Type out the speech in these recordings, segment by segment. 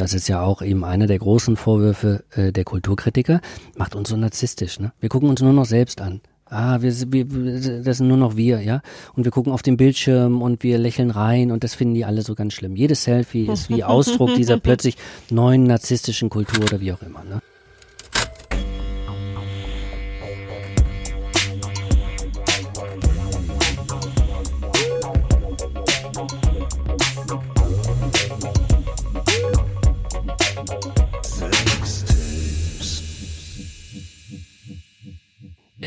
das ist ja auch eben einer der großen Vorwürfe äh, der Kulturkritiker, macht uns so narzisstisch. Ne? Wir gucken uns nur noch selbst an. Ah, wir, wir, das sind nur noch wir, ja. Und wir gucken auf den Bildschirm und wir lächeln rein und das finden die alle so ganz schlimm. Jedes Selfie ist wie Ausdruck dieser plötzlich neuen narzisstischen Kultur oder wie auch immer. Ne?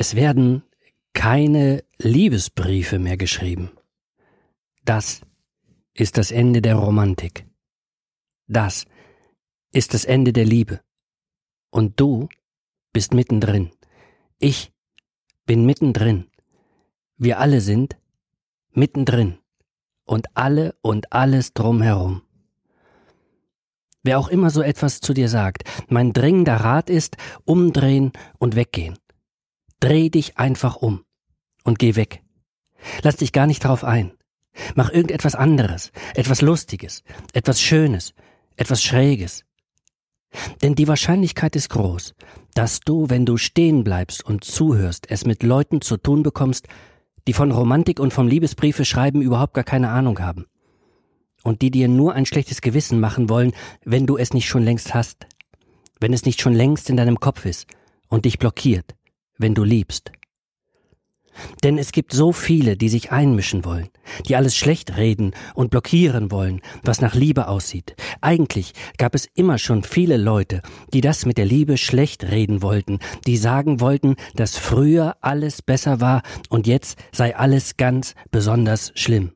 Es werden keine Liebesbriefe mehr geschrieben. Das ist das Ende der Romantik. Das ist das Ende der Liebe. Und du bist mittendrin. Ich bin mittendrin. Wir alle sind mittendrin. Und alle und alles drumherum. Wer auch immer so etwas zu dir sagt, mein dringender Rat ist, umdrehen und weggehen. Dreh dich einfach um und geh weg. Lass dich gar nicht drauf ein. Mach irgendetwas anderes, etwas Lustiges, etwas Schönes, etwas Schräges. Denn die Wahrscheinlichkeit ist groß, dass du, wenn du stehen bleibst und zuhörst, es mit Leuten zu tun bekommst, die von Romantik und vom Liebesbriefe schreiben überhaupt gar keine Ahnung haben. Und die dir nur ein schlechtes Gewissen machen wollen, wenn du es nicht schon längst hast. Wenn es nicht schon längst in deinem Kopf ist und dich blockiert wenn du liebst. Denn es gibt so viele, die sich einmischen wollen, die alles schlecht reden und blockieren wollen, was nach Liebe aussieht. Eigentlich gab es immer schon viele Leute, die das mit der Liebe schlecht reden wollten, die sagen wollten, dass früher alles besser war und jetzt sei alles ganz besonders schlimm.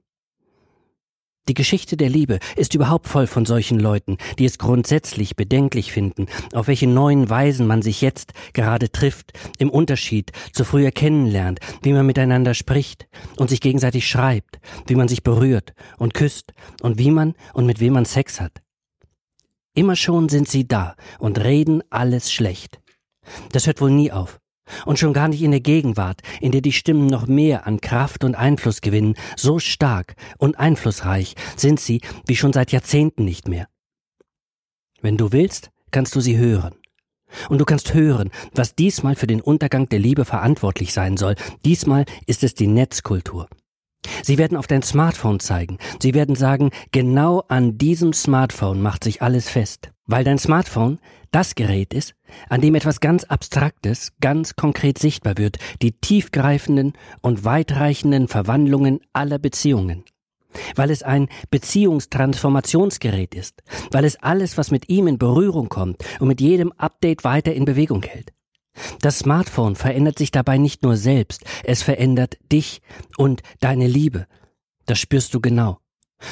Die Geschichte der Liebe ist überhaupt voll von solchen Leuten, die es grundsätzlich bedenklich finden, auf welche neuen Weisen man sich jetzt gerade trifft, im Unterschied zu früher kennenlernt, wie man miteinander spricht und sich gegenseitig schreibt, wie man sich berührt und küsst und wie man und mit wem man Sex hat. Immer schon sind sie da und reden alles schlecht. Das hört wohl nie auf. Und schon gar nicht in der Gegenwart, in der die Stimmen noch mehr an Kraft und Einfluss gewinnen, so stark und einflussreich sind sie wie schon seit Jahrzehnten nicht mehr. Wenn du willst, kannst du sie hören. Und du kannst hören, was diesmal für den Untergang der Liebe verantwortlich sein soll. Diesmal ist es die Netzkultur. Sie werden auf dein Smartphone zeigen. Sie werden sagen, genau an diesem Smartphone macht sich alles fest. Weil dein Smartphone das Gerät ist, an dem etwas ganz Abstraktes ganz konkret sichtbar wird, die tiefgreifenden und weitreichenden Verwandlungen aller Beziehungen. Weil es ein Beziehungstransformationsgerät ist, weil es alles, was mit ihm in Berührung kommt und mit jedem Update weiter in Bewegung hält. Das Smartphone verändert sich dabei nicht nur selbst, es verändert dich und deine Liebe. Das spürst du genau.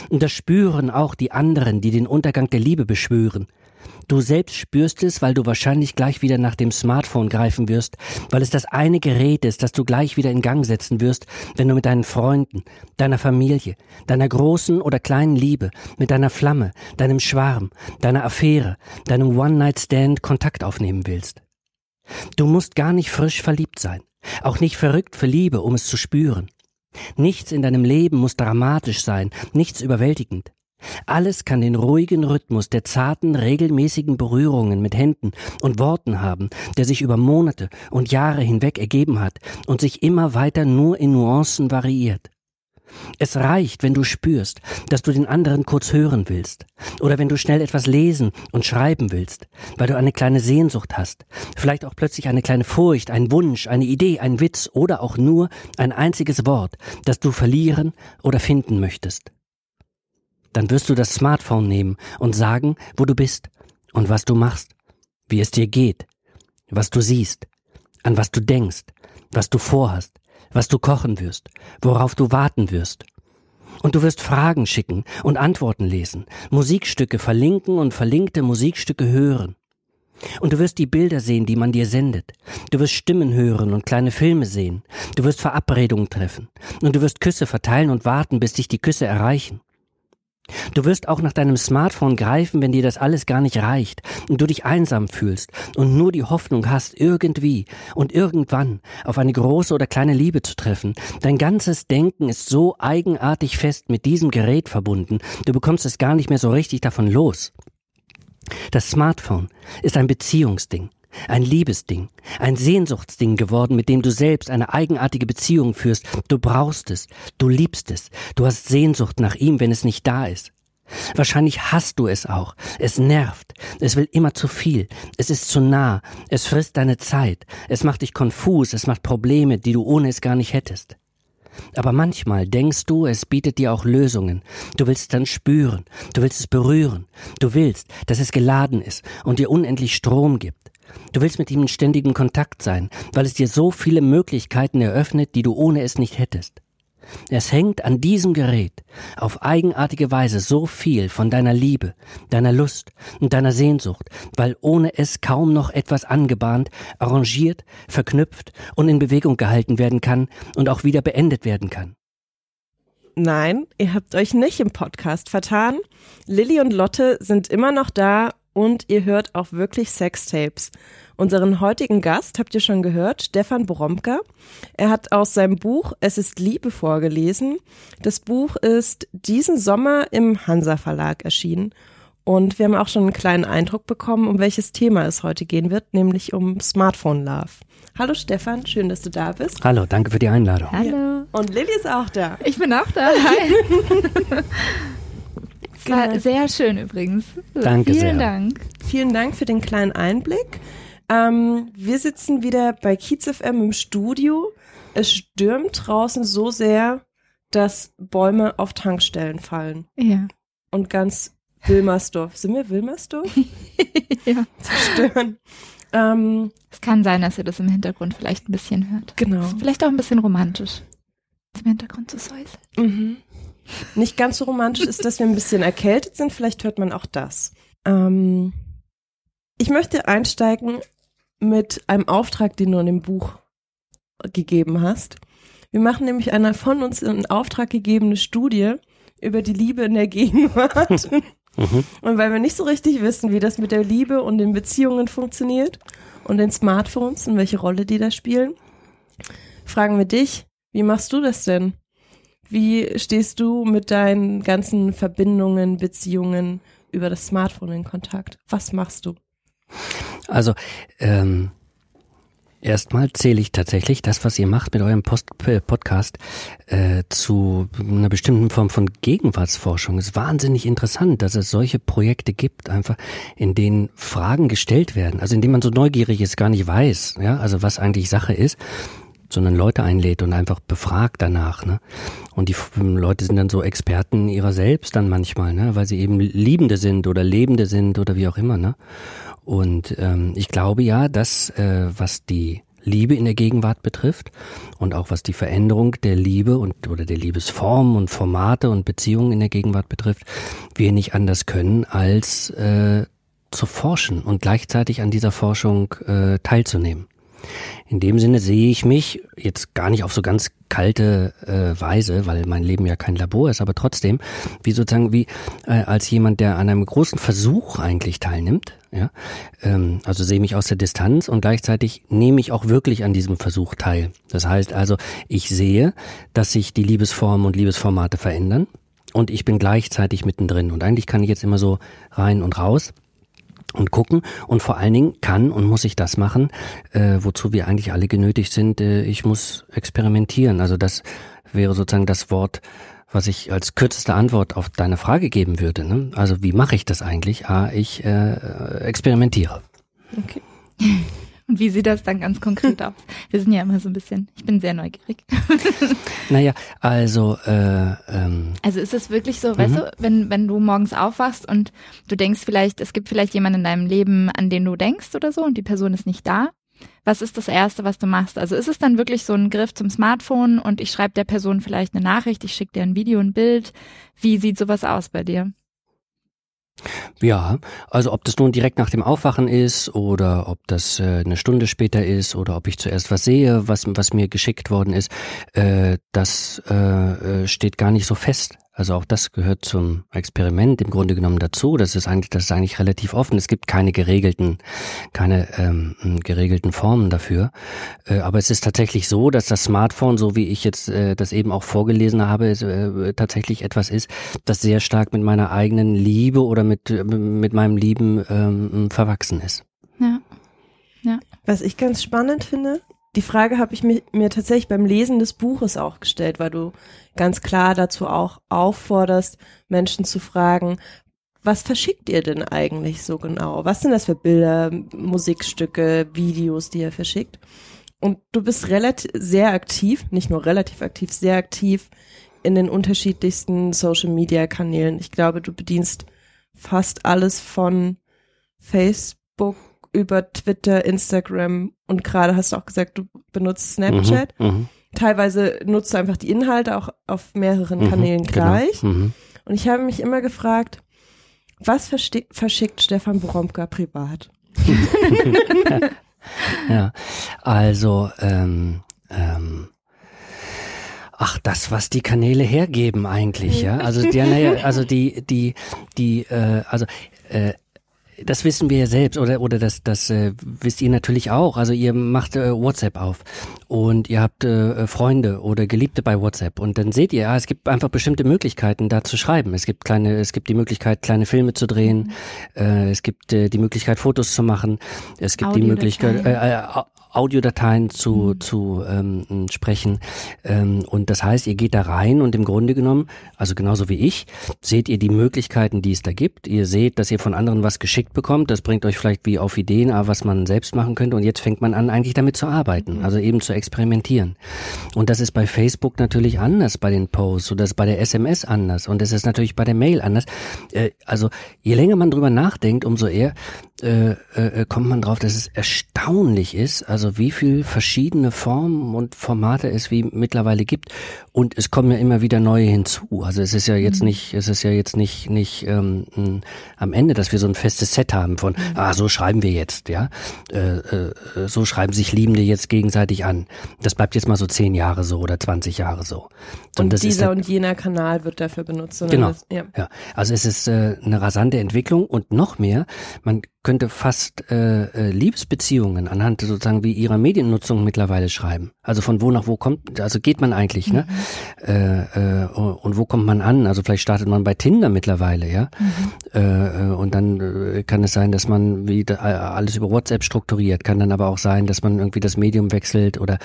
Und das spüren auch die anderen, die den Untergang der Liebe beschwören. Du selbst spürst es, weil du wahrscheinlich gleich wieder nach dem Smartphone greifen wirst, weil es das eine Gerät ist, das du gleich wieder in Gang setzen wirst, wenn du mit deinen Freunden, deiner Familie, deiner großen oder kleinen Liebe, mit deiner Flamme, deinem Schwarm, deiner Affäre, deinem One-Night-Stand Kontakt aufnehmen willst. Du musst gar nicht frisch verliebt sein, auch nicht verrückt für Liebe, um es zu spüren. Nichts in deinem Leben muss dramatisch sein, nichts überwältigend. Alles kann den ruhigen Rhythmus der zarten, regelmäßigen Berührungen mit Händen und Worten haben, der sich über Monate und Jahre hinweg ergeben hat und sich immer weiter nur in Nuancen variiert. Es reicht, wenn du spürst, dass du den anderen kurz hören willst, oder wenn du schnell etwas lesen und schreiben willst, weil du eine kleine Sehnsucht hast, vielleicht auch plötzlich eine kleine Furcht, ein Wunsch, eine Idee, ein Witz oder auch nur ein einziges Wort, das du verlieren oder finden möchtest. Dann wirst du das Smartphone nehmen und sagen, wo du bist und was du machst, wie es dir geht, was du siehst, an was du denkst, was du vorhast, was du kochen wirst, worauf du warten wirst. Und du wirst Fragen schicken und Antworten lesen, Musikstücke verlinken und verlinkte Musikstücke hören. Und du wirst die Bilder sehen, die man dir sendet. Du wirst Stimmen hören und kleine Filme sehen. Du wirst Verabredungen treffen. Und du wirst Küsse verteilen und warten, bis dich die Küsse erreichen. Du wirst auch nach deinem Smartphone greifen, wenn dir das alles gar nicht reicht und du dich einsam fühlst und nur die Hoffnung hast, irgendwie und irgendwann auf eine große oder kleine Liebe zu treffen. Dein ganzes Denken ist so eigenartig fest mit diesem Gerät verbunden, du bekommst es gar nicht mehr so richtig davon los. Das Smartphone ist ein Beziehungsding, ein Liebesding, ein Sehnsuchtsding geworden, mit dem du selbst eine eigenartige Beziehung führst. Du brauchst es, du liebst es, du hast Sehnsucht nach ihm, wenn es nicht da ist. Wahrscheinlich hast du es auch. Es nervt. Es will immer zu viel. Es ist zu nah. Es frisst deine Zeit. Es macht dich konfus. Es macht Probleme, die du ohne es gar nicht hättest. Aber manchmal denkst du, es bietet dir auch Lösungen. Du willst es dann spüren. Du willst es berühren. Du willst, dass es geladen ist und dir unendlich Strom gibt. Du willst mit ihm in ständigen Kontakt sein, weil es dir so viele Möglichkeiten eröffnet, die du ohne es nicht hättest. Es hängt an diesem Gerät auf eigenartige Weise so viel von deiner Liebe, deiner Lust und deiner Sehnsucht, weil ohne es kaum noch etwas angebahnt, arrangiert, verknüpft und in Bewegung gehalten werden kann und auch wieder beendet werden kann. Nein, ihr habt euch nicht im Podcast vertan. Lilly und Lotte sind immer noch da und ihr hört auch wirklich Sextapes. Unseren heutigen Gast habt ihr schon gehört, Stefan Boromka. Er hat aus seinem Buch Es ist Liebe vorgelesen. Das Buch ist diesen Sommer im Hansa Verlag erschienen. Und wir haben auch schon einen kleinen Eindruck bekommen, um welches Thema es heute gehen wird, nämlich um Smartphone Love. Hallo Stefan, schön, dass du da bist. Hallo, danke für die Einladung. Hallo. Ja. Und Lilly ist auch da. Ich bin auch da. Hi. Es war genau. sehr schön übrigens. Danke Vielen sehr. Vielen Dank. Vielen Dank für den kleinen Einblick. Ähm, wir sitzen wieder bei Kiez FM im Studio. Es stürmt draußen so sehr, dass Bäume auf Tankstellen fallen. Ja. Und ganz Wilmersdorf. Sind wir Wilmersdorf? ja. Zerstören. Ähm, es kann sein, dass ihr das im Hintergrund vielleicht ein bisschen hört. Genau. vielleicht auch ein bisschen romantisch. Im Hintergrund zu säuseln. Mhm. Nicht ganz so romantisch ist, dass wir ein bisschen erkältet sind. Vielleicht hört man auch das. Ähm, ich möchte einsteigen mit einem Auftrag, den du in dem Buch gegeben hast. Wir machen nämlich eine von uns in Auftrag gegebene Studie über die Liebe in der Gegenwart. Mhm. Und weil wir nicht so richtig wissen, wie das mit der Liebe und den Beziehungen funktioniert und den Smartphones und welche Rolle die da spielen, fragen wir dich, wie machst du das denn? Wie stehst du mit deinen ganzen Verbindungen, Beziehungen über das Smartphone in Kontakt? Was machst du? Also, ähm, Erstmal zähle ich tatsächlich das, was ihr macht mit eurem Post äh, Podcast, äh, zu einer bestimmten Form von Gegenwartsforschung. Es ist wahnsinnig interessant, dass es solche Projekte gibt, einfach in denen Fragen gestellt werden, also in denen man so neugierig ist, gar nicht weiß, ja, also was eigentlich Sache ist sondern Leute einlädt und einfach befragt danach. Ne? Und die Leute sind dann so Experten ihrer selbst dann manchmal, ne? weil sie eben Liebende sind oder Lebende sind oder wie auch immer. Ne? Und ähm, ich glaube ja, dass äh, was die Liebe in der Gegenwart betrifft und auch was die Veränderung der Liebe und oder der Liebesform und Formate und Beziehungen in der Gegenwart betrifft, wir nicht anders können als äh, zu forschen und gleichzeitig an dieser Forschung äh, teilzunehmen. In dem Sinne sehe ich mich jetzt gar nicht auf so ganz kalte äh, Weise, weil mein Leben ja kein Labor ist, aber trotzdem, wie sozusagen wie äh, als jemand, der an einem großen Versuch eigentlich teilnimmt. Ja, ähm, also sehe mich aus der Distanz und gleichzeitig nehme ich auch wirklich an diesem Versuch teil. Das heißt also, ich sehe, dass sich die Liebesformen und Liebesformate verändern und ich bin gleichzeitig mittendrin und eigentlich kann ich jetzt immer so rein und raus und gucken und vor allen Dingen kann und muss ich das machen, äh, wozu wir eigentlich alle genötigt sind. Äh, ich muss experimentieren. Also das wäre sozusagen das Wort, was ich als kürzeste Antwort auf deine Frage geben würde. Ne? Also wie mache ich das eigentlich? Ah, ich äh, experimentiere. Okay. Und wie sieht das dann ganz konkret aus? Wir sind ja immer so ein bisschen, ich bin sehr neugierig. naja, also äh, ähm, Also ist es wirklich so, mhm. weißt du, wenn, wenn du morgens aufwachst und du denkst vielleicht, es gibt vielleicht jemanden in deinem Leben, an den du denkst oder so und die Person ist nicht da. Was ist das Erste, was du machst? Also ist es dann wirklich so ein Griff zum Smartphone und ich schreibe der Person vielleicht eine Nachricht, ich schicke dir ein Video, ein Bild. Wie sieht sowas aus bei dir? Ja, also ob das nun direkt nach dem Aufwachen ist oder ob das äh, eine Stunde später ist oder ob ich zuerst was sehe, was, was mir geschickt worden ist, äh, das äh, äh steht gar nicht so fest. Also auch das gehört zum Experiment im Grunde genommen dazu. Das ist eigentlich, das ist eigentlich relativ offen. Es gibt keine geregelten, keine ähm, geregelten Formen dafür. Äh, aber es ist tatsächlich so, dass das Smartphone, so wie ich jetzt äh, das eben auch vorgelesen habe, äh, tatsächlich etwas ist, das sehr stark mit meiner eigenen Liebe oder mit mit meinem Lieben ähm, verwachsen ist. Ja. Ja. Was ich ganz spannend finde, die Frage habe ich mir, mir tatsächlich beim Lesen des Buches auch gestellt, weil du ganz klar dazu auch aufforderst, Menschen zu fragen, was verschickt ihr denn eigentlich so genau? Was sind das für Bilder, Musikstücke, Videos, die ihr verschickt? Und du bist relativ sehr aktiv, nicht nur relativ aktiv, sehr aktiv in den unterschiedlichsten Social Media Kanälen. Ich glaube, du bedienst fast alles von Facebook über Twitter, Instagram und gerade hast du auch gesagt, du benutzt Snapchat. Mhm, mhm, Teilweise nutzt du einfach die Inhalte auch auf mehreren mhm, Kanälen genau. gleich. Genau. Und ich habe mich immer gefragt, was verschickt Stefan Boromka privat? ja, also ähm, ähm, Ach, das, was die Kanäle hergeben eigentlich, ja. Also die, naja, also die, die, die, äh, also äh, das wissen wir ja selbst oder oder das das äh, wisst ihr natürlich auch. Also ihr macht äh, WhatsApp auf und ihr habt äh, Freunde oder Geliebte bei WhatsApp und dann seht ihr, ja, es gibt einfach bestimmte Möglichkeiten da zu schreiben. Es gibt kleine es gibt die Möglichkeit kleine Filme zu drehen, mhm. äh, es gibt äh, die Möglichkeit Fotos zu machen, es gibt die Möglichkeit äh, äh, Audiodateien zu, mhm. zu ähm, sprechen. Ähm, und das heißt, ihr geht da rein und im Grunde genommen, also genauso wie ich, seht ihr die Möglichkeiten, die es da gibt. Ihr seht, dass ihr von anderen was geschickt bekommt. Das bringt euch vielleicht wie auf Ideen, was man selbst machen könnte. Und jetzt fängt man an, eigentlich damit zu arbeiten, mhm. also eben zu experimentieren. Und das ist bei Facebook natürlich anders bei den Posts oder das ist bei der SMS anders und das ist natürlich bei der Mail anders. Äh, also je länger man drüber nachdenkt, umso eher äh, äh, kommt man drauf, dass es erstaunlich ist, also wie viel verschiedene Formen und Formate es wie mittlerweile gibt. Und es kommen ja immer wieder neue hinzu. Also es ist ja jetzt mhm. nicht, es ist ja jetzt nicht nicht ähm, am Ende, dass wir so ein festes Set haben von, mhm. ah so schreiben wir jetzt, ja, äh, äh, so schreiben sich Liebende jetzt gegenseitig an. Das bleibt jetzt mal so zehn Jahre so oder 20 Jahre so. Und, und dieser und jener Kanal wird dafür benutzt. Genau. Das, ja. ja. Also es ist äh, eine rasante Entwicklung und noch mehr. Man könnte fast äh, äh, Liebesbeziehungen anhand sozusagen wie ihrer Mediennutzung mittlerweile schreiben. Also von wo nach wo kommt, also geht man eigentlich, ne? mhm. ne? Äh, äh, und wo kommt man an? Also vielleicht startet man bei Tinder mittlerweile, ja. Mhm. Äh, äh und dann äh, kann es sein, dass man wie alles über WhatsApp strukturiert, kann dann aber auch sein, dass man irgendwie das Medium wechselt oder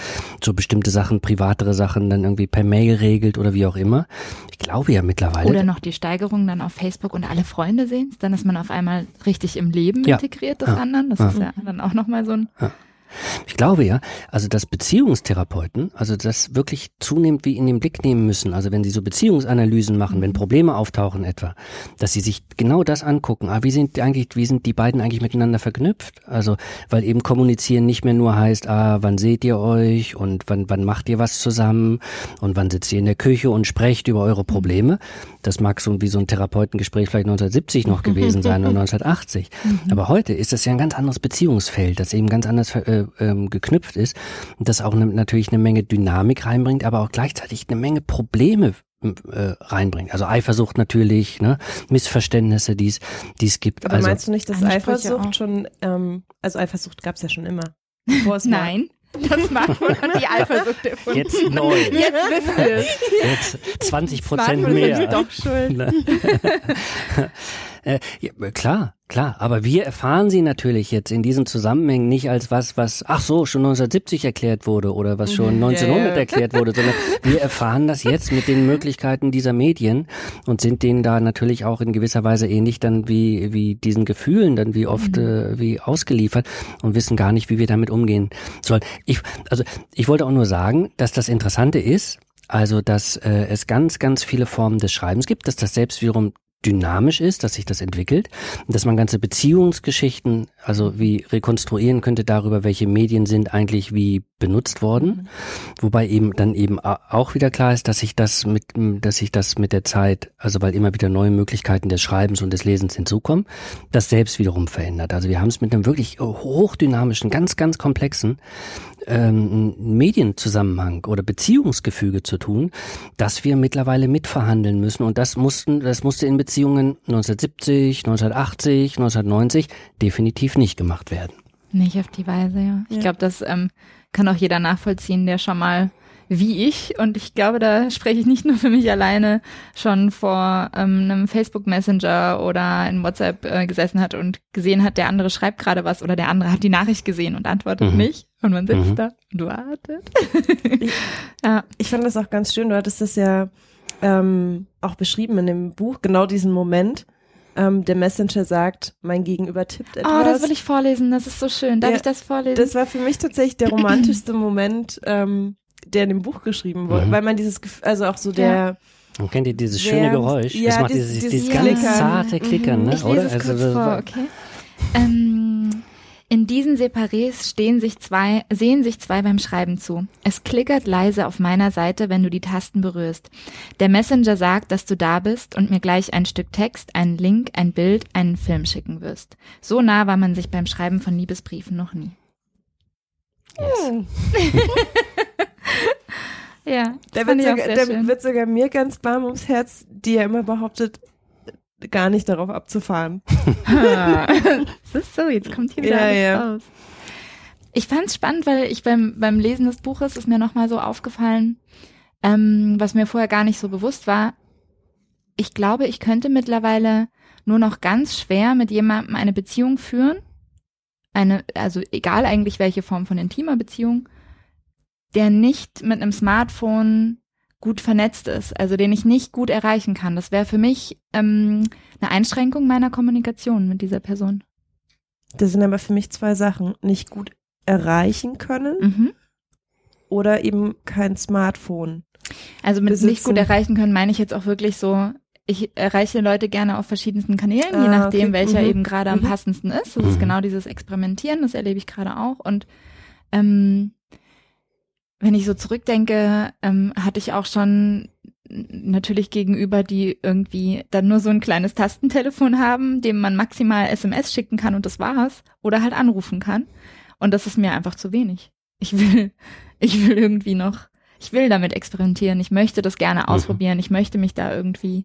so bestimmte Sachen, privatere Sachen dann irgendwie per Mail regelt oder wie auch immer. Ich glaube ja mittlerweile. Oder noch die Steigerung dann auf Facebook und alle Freunde sehen dann ist man auf einmal richtig im Leben ja. integriert des ja. anderen. Das ja. ist ja dann auch nochmal so ein ich glaube ja, also dass Beziehungstherapeuten, also das wirklich zunehmend wie in den Blick nehmen müssen, also wenn sie so Beziehungsanalysen machen, wenn mhm. Probleme auftauchen etwa, dass sie sich genau das angucken, ah, wie sind eigentlich, wie sind die beiden eigentlich miteinander verknüpft? Also, weil eben kommunizieren nicht mehr nur heißt, ah, wann seht ihr euch und wann, wann macht ihr was zusammen und wann sitzt ihr in der Küche und sprecht über eure Probleme. Das mag so wie so ein Therapeutengespräch vielleicht 1970 noch gewesen sein oder 1980. Mhm. Aber heute ist das ja ein ganz anderes Beziehungsfeld, das eben ganz anders äh, ähm, geknüpft ist und das auch ne, natürlich eine Menge Dynamik reinbringt, aber auch gleichzeitig eine Menge Probleme äh, reinbringt. Also Eifersucht natürlich, ne? Missverständnisse, die es gibt. Aber also, meinst du nicht, dass Eifersucht schon, ähm, also Eifersucht gab es ja schon immer. Nein. Das Smartphone hat die Eifersucht erfunden. Jetzt neu. Jetzt wissen wir es. Jetzt 20 Prozent mehr. Doch schuld. äh, ja, klar, Klar, aber wir erfahren sie natürlich jetzt in diesen Zusammenhängen nicht als was, was, ach so, schon 1970 erklärt wurde oder was schon 1900 ja, ja. erklärt wurde, sondern wir erfahren das jetzt mit den Möglichkeiten dieser Medien und sind denen da natürlich auch in gewisser Weise ähnlich dann wie, wie diesen Gefühlen dann wie oft, mhm. äh, wie ausgeliefert und wissen gar nicht, wie wir damit umgehen sollen. Ich, also, ich wollte auch nur sagen, dass das Interessante ist, also, dass äh, es ganz, ganz viele Formen des Schreibens gibt, dass das selbst wiederum dynamisch ist, dass sich das entwickelt, dass man ganze Beziehungsgeschichten, also wie rekonstruieren könnte darüber, welche Medien sind eigentlich wie benutzt worden, mhm. wobei eben dann eben auch wieder klar ist, dass sich das mit, dass sich das mit der Zeit, also weil immer wieder neue Möglichkeiten des Schreibens und des Lesens hinzukommen, das selbst wiederum verändert. Also wir haben es mit einem wirklich hochdynamischen, ganz, ganz komplexen ähm, Medienzusammenhang oder Beziehungsgefüge zu tun, dass wir mittlerweile mitverhandeln müssen. Und das mussten, das musste in Beziehungen 1970, 1980, 1990 definitiv nicht gemacht werden. Nicht auf die Weise, ja. Ich ja. glaube, das ähm, kann auch jeder nachvollziehen, der schon mal wie ich, und ich glaube, da spreche ich nicht nur für mich alleine, schon vor ähm, einem Facebook Messenger oder in WhatsApp äh, gesessen hat und gesehen hat, der andere schreibt gerade was oder der andere hat die Nachricht gesehen und antwortet mhm. nicht. Und man sitzt mhm. da und wartet. ich, ja. ich fand das auch ganz schön, du hattest das ja ähm, auch beschrieben in dem Buch, genau diesen Moment. Ähm, der Messenger sagt, mein Gegenüber tippt etwas. Oh, das will ich vorlesen, das ist so schön. Darf ja, ich das vorlesen? Das war für mich tatsächlich der romantischste Moment, ähm, der in dem Buch geschrieben wurde, mhm. weil man dieses, Gefühl, also auch so der, ja. Und kennt ihr dieses schöne Geräusch? Ja, das macht dieses, dieses, dieses ganz Klickern. zarte Klickern, ne? Ich lese oder? Es also, kurz vor, okay. Ähm, in diesen Separés stehen sich zwei, sehen sich zwei beim Schreiben zu. Es klickert leise auf meiner Seite, wenn du die Tasten berührst. Der Messenger sagt, dass du da bist und mir gleich ein Stück Text, einen Link, ein Bild, einen Film schicken wirst. So nah war man sich beim Schreiben von Liebesbriefen noch nie. Yes. ja, da wird, sogar, da wird sogar mir ganz warm ums Herz, die ja immer behauptet, gar nicht darauf abzufahren. das ist so, jetzt kommt hier wieder ja, alles ja. raus. Ich fand es spannend, weil ich beim, beim Lesen des Buches ist mir nochmal so aufgefallen, ähm, was mir vorher gar nicht so bewusst war. Ich glaube, ich könnte mittlerweile nur noch ganz schwer mit jemandem eine Beziehung führen. Eine, also egal eigentlich welche Form von intimer Beziehung, der nicht mit einem Smartphone gut vernetzt ist, also den ich nicht gut erreichen kann. Das wäre für mich ähm, eine Einschränkung meiner Kommunikation mit dieser Person. Das sind aber für mich zwei Sachen. Nicht gut erreichen können mhm. oder eben kein Smartphone. Also mit besitzen. nicht gut erreichen können meine ich jetzt auch wirklich so, ich erreiche Leute gerne auf verschiedensten Kanälen, ah, je nachdem, okay. welcher mhm. eben gerade am mhm. passendsten ist. Das ist mhm. genau dieses Experimentieren, das erlebe ich gerade auch. Und ähm, wenn ich so zurückdenke, ähm, hatte ich auch schon natürlich gegenüber, die irgendwie dann nur so ein kleines Tastentelefon haben, dem man maximal SMS schicken kann und das war's, oder halt anrufen kann. Und das ist mir einfach zu wenig. Ich will, ich will irgendwie noch, ich will damit experimentieren. Ich möchte das gerne mhm. ausprobieren. Ich möchte mich da irgendwie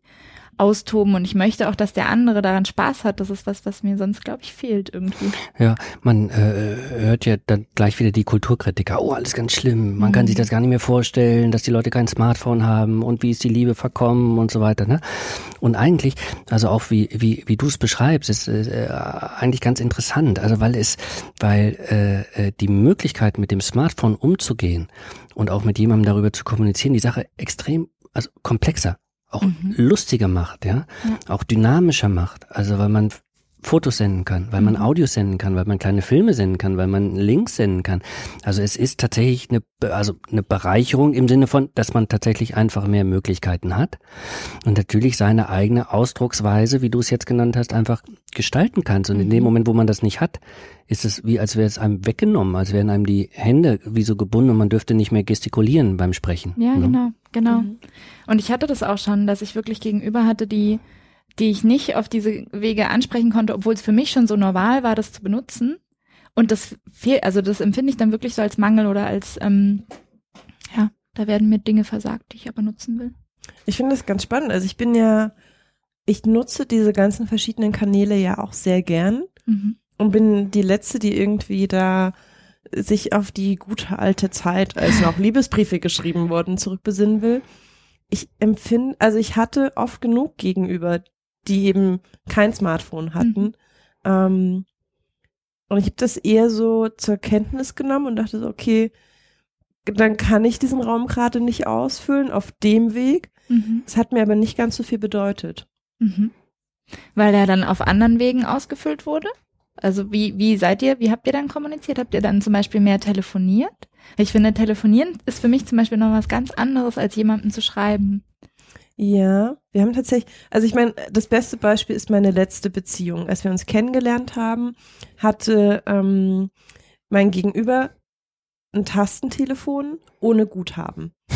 austoben und ich möchte auch, dass der andere daran Spaß hat. Das ist was, was mir sonst, glaube ich, fehlt irgendwie. Ja, man äh, hört ja dann gleich wieder die Kulturkritiker, oh, alles ganz schlimm, man mhm. kann sich das gar nicht mehr vorstellen, dass die Leute kein Smartphone haben und wie ist die Liebe verkommen und so weiter. Ne? Und eigentlich, also auch wie, wie, wie du es beschreibst, ist äh, eigentlich ganz interessant, also weil es, weil äh, äh, die Möglichkeit mit dem Smartphone umzugehen und auch mit jemandem darüber zu kommunizieren, die Sache extrem also komplexer auch mhm. lustiger macht, ja? ja? auch dynamischer macht. Also weil man Fotos senden kann, weil man mhm. Audio senden kann, weil man kleine Filme senden kann, weil man Links senden kann. Also es ist tatsächlich eine, also eine Bereicherung im Sinne von, dass man tatsächlich einfach mehr Möglichkeiten hat und natürlich seine eigene Ausdrucksweise, wie du es jetzt genannt hast, einfach gestalten kannst. Und in dem mhm. Moment, wo man das nicht hat, ist es wie, als wäre es einem weggenommen, als wären einem die Hände wie so gebunden und man dürfte nicht mehr gestikulieren beim Sprechen. Ja, ne? genau, genau. Mhm. Und ich hatte das auch schon, dass ich wirklich gegenüber hatte, die die ich nicht auf diese Wege ansprechen konnte, obwohl es für mich schon so normal war, das zu benutzen. Und das fehlt, also das empfinde ich dann wirklich so als Mangel oder als, ähm, ja, da werden mir Dinge versagt, die ich aber nutzen will. Ich finde das ganz spannend. Also ich bin ja, ich nutze diese ganzen verschiedenen Kanäle ja auch sehr gern mhm. und bin die letzte, die irgendwie da sich auf die gute alte Zeit, als noch Liebesbriefe geschrieben wurden, zurückbesinnen will. Ich empfinde, also ich hatte oft genug gegenüber die eben kein Smartphone hatten. Mhm. Ähm, und ich habe das eher so zur Kenntnis genommen und dachte so, okay, dann kann ich diesen Raum gerade nicht ausfüllen auf dem Weg. Es mhm. hat mir aber nicht ganz so viel bedeutet. Mhm. Weil er dann auf anderen Wegen ausgefüllt wurde? Also wie, wie seid ihr, wie habt ihr dann kommuniziert? Habt ihr dann zum Beispiel mehr telefoniert? Ich finde, telefonieren ist für mich zum Beispiel noch was ganz anderes, als jemandem zu schreiben. Ja, wir haben tatsächlich, also ich meine, das beste Beispiel ist meine letzte Beziehung. Als wir uns kennengelernt haben, hatte ähm, mein Gegenüber ein Tastentelefon ohne Guthaben.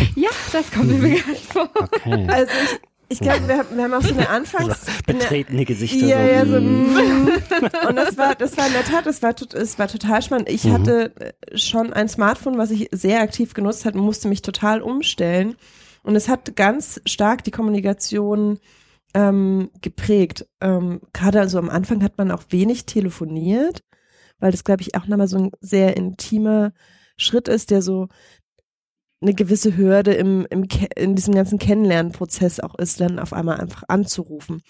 ja, das kommt mir bekannt vor. Okay. Also ich, ich glaube, wir, haben- wir haben auch so eine Anfangs... so, betretene Gesichter. Ja, so, ja, so, mm. mm. und das war, das war in der Tat, das war, es war total spannend. Ich Mhm. hatte äh, schon ein Smartphone, was ich sehr aktiv genutzt hatte und musste mich total umstellen. Und es hat ganz stark die Kommunikation ähm, geprägt. Ähm, Gerade also am Anfang hat man auch wenig telefoniert, weil das, glaube ich, auch nochmal so ein sehr intimer Schritt ist, der so eine gewisse Hürde im, im in diesem ganzen Kennenlernprozess auch ist, dann auf einmal einfach anzurufen.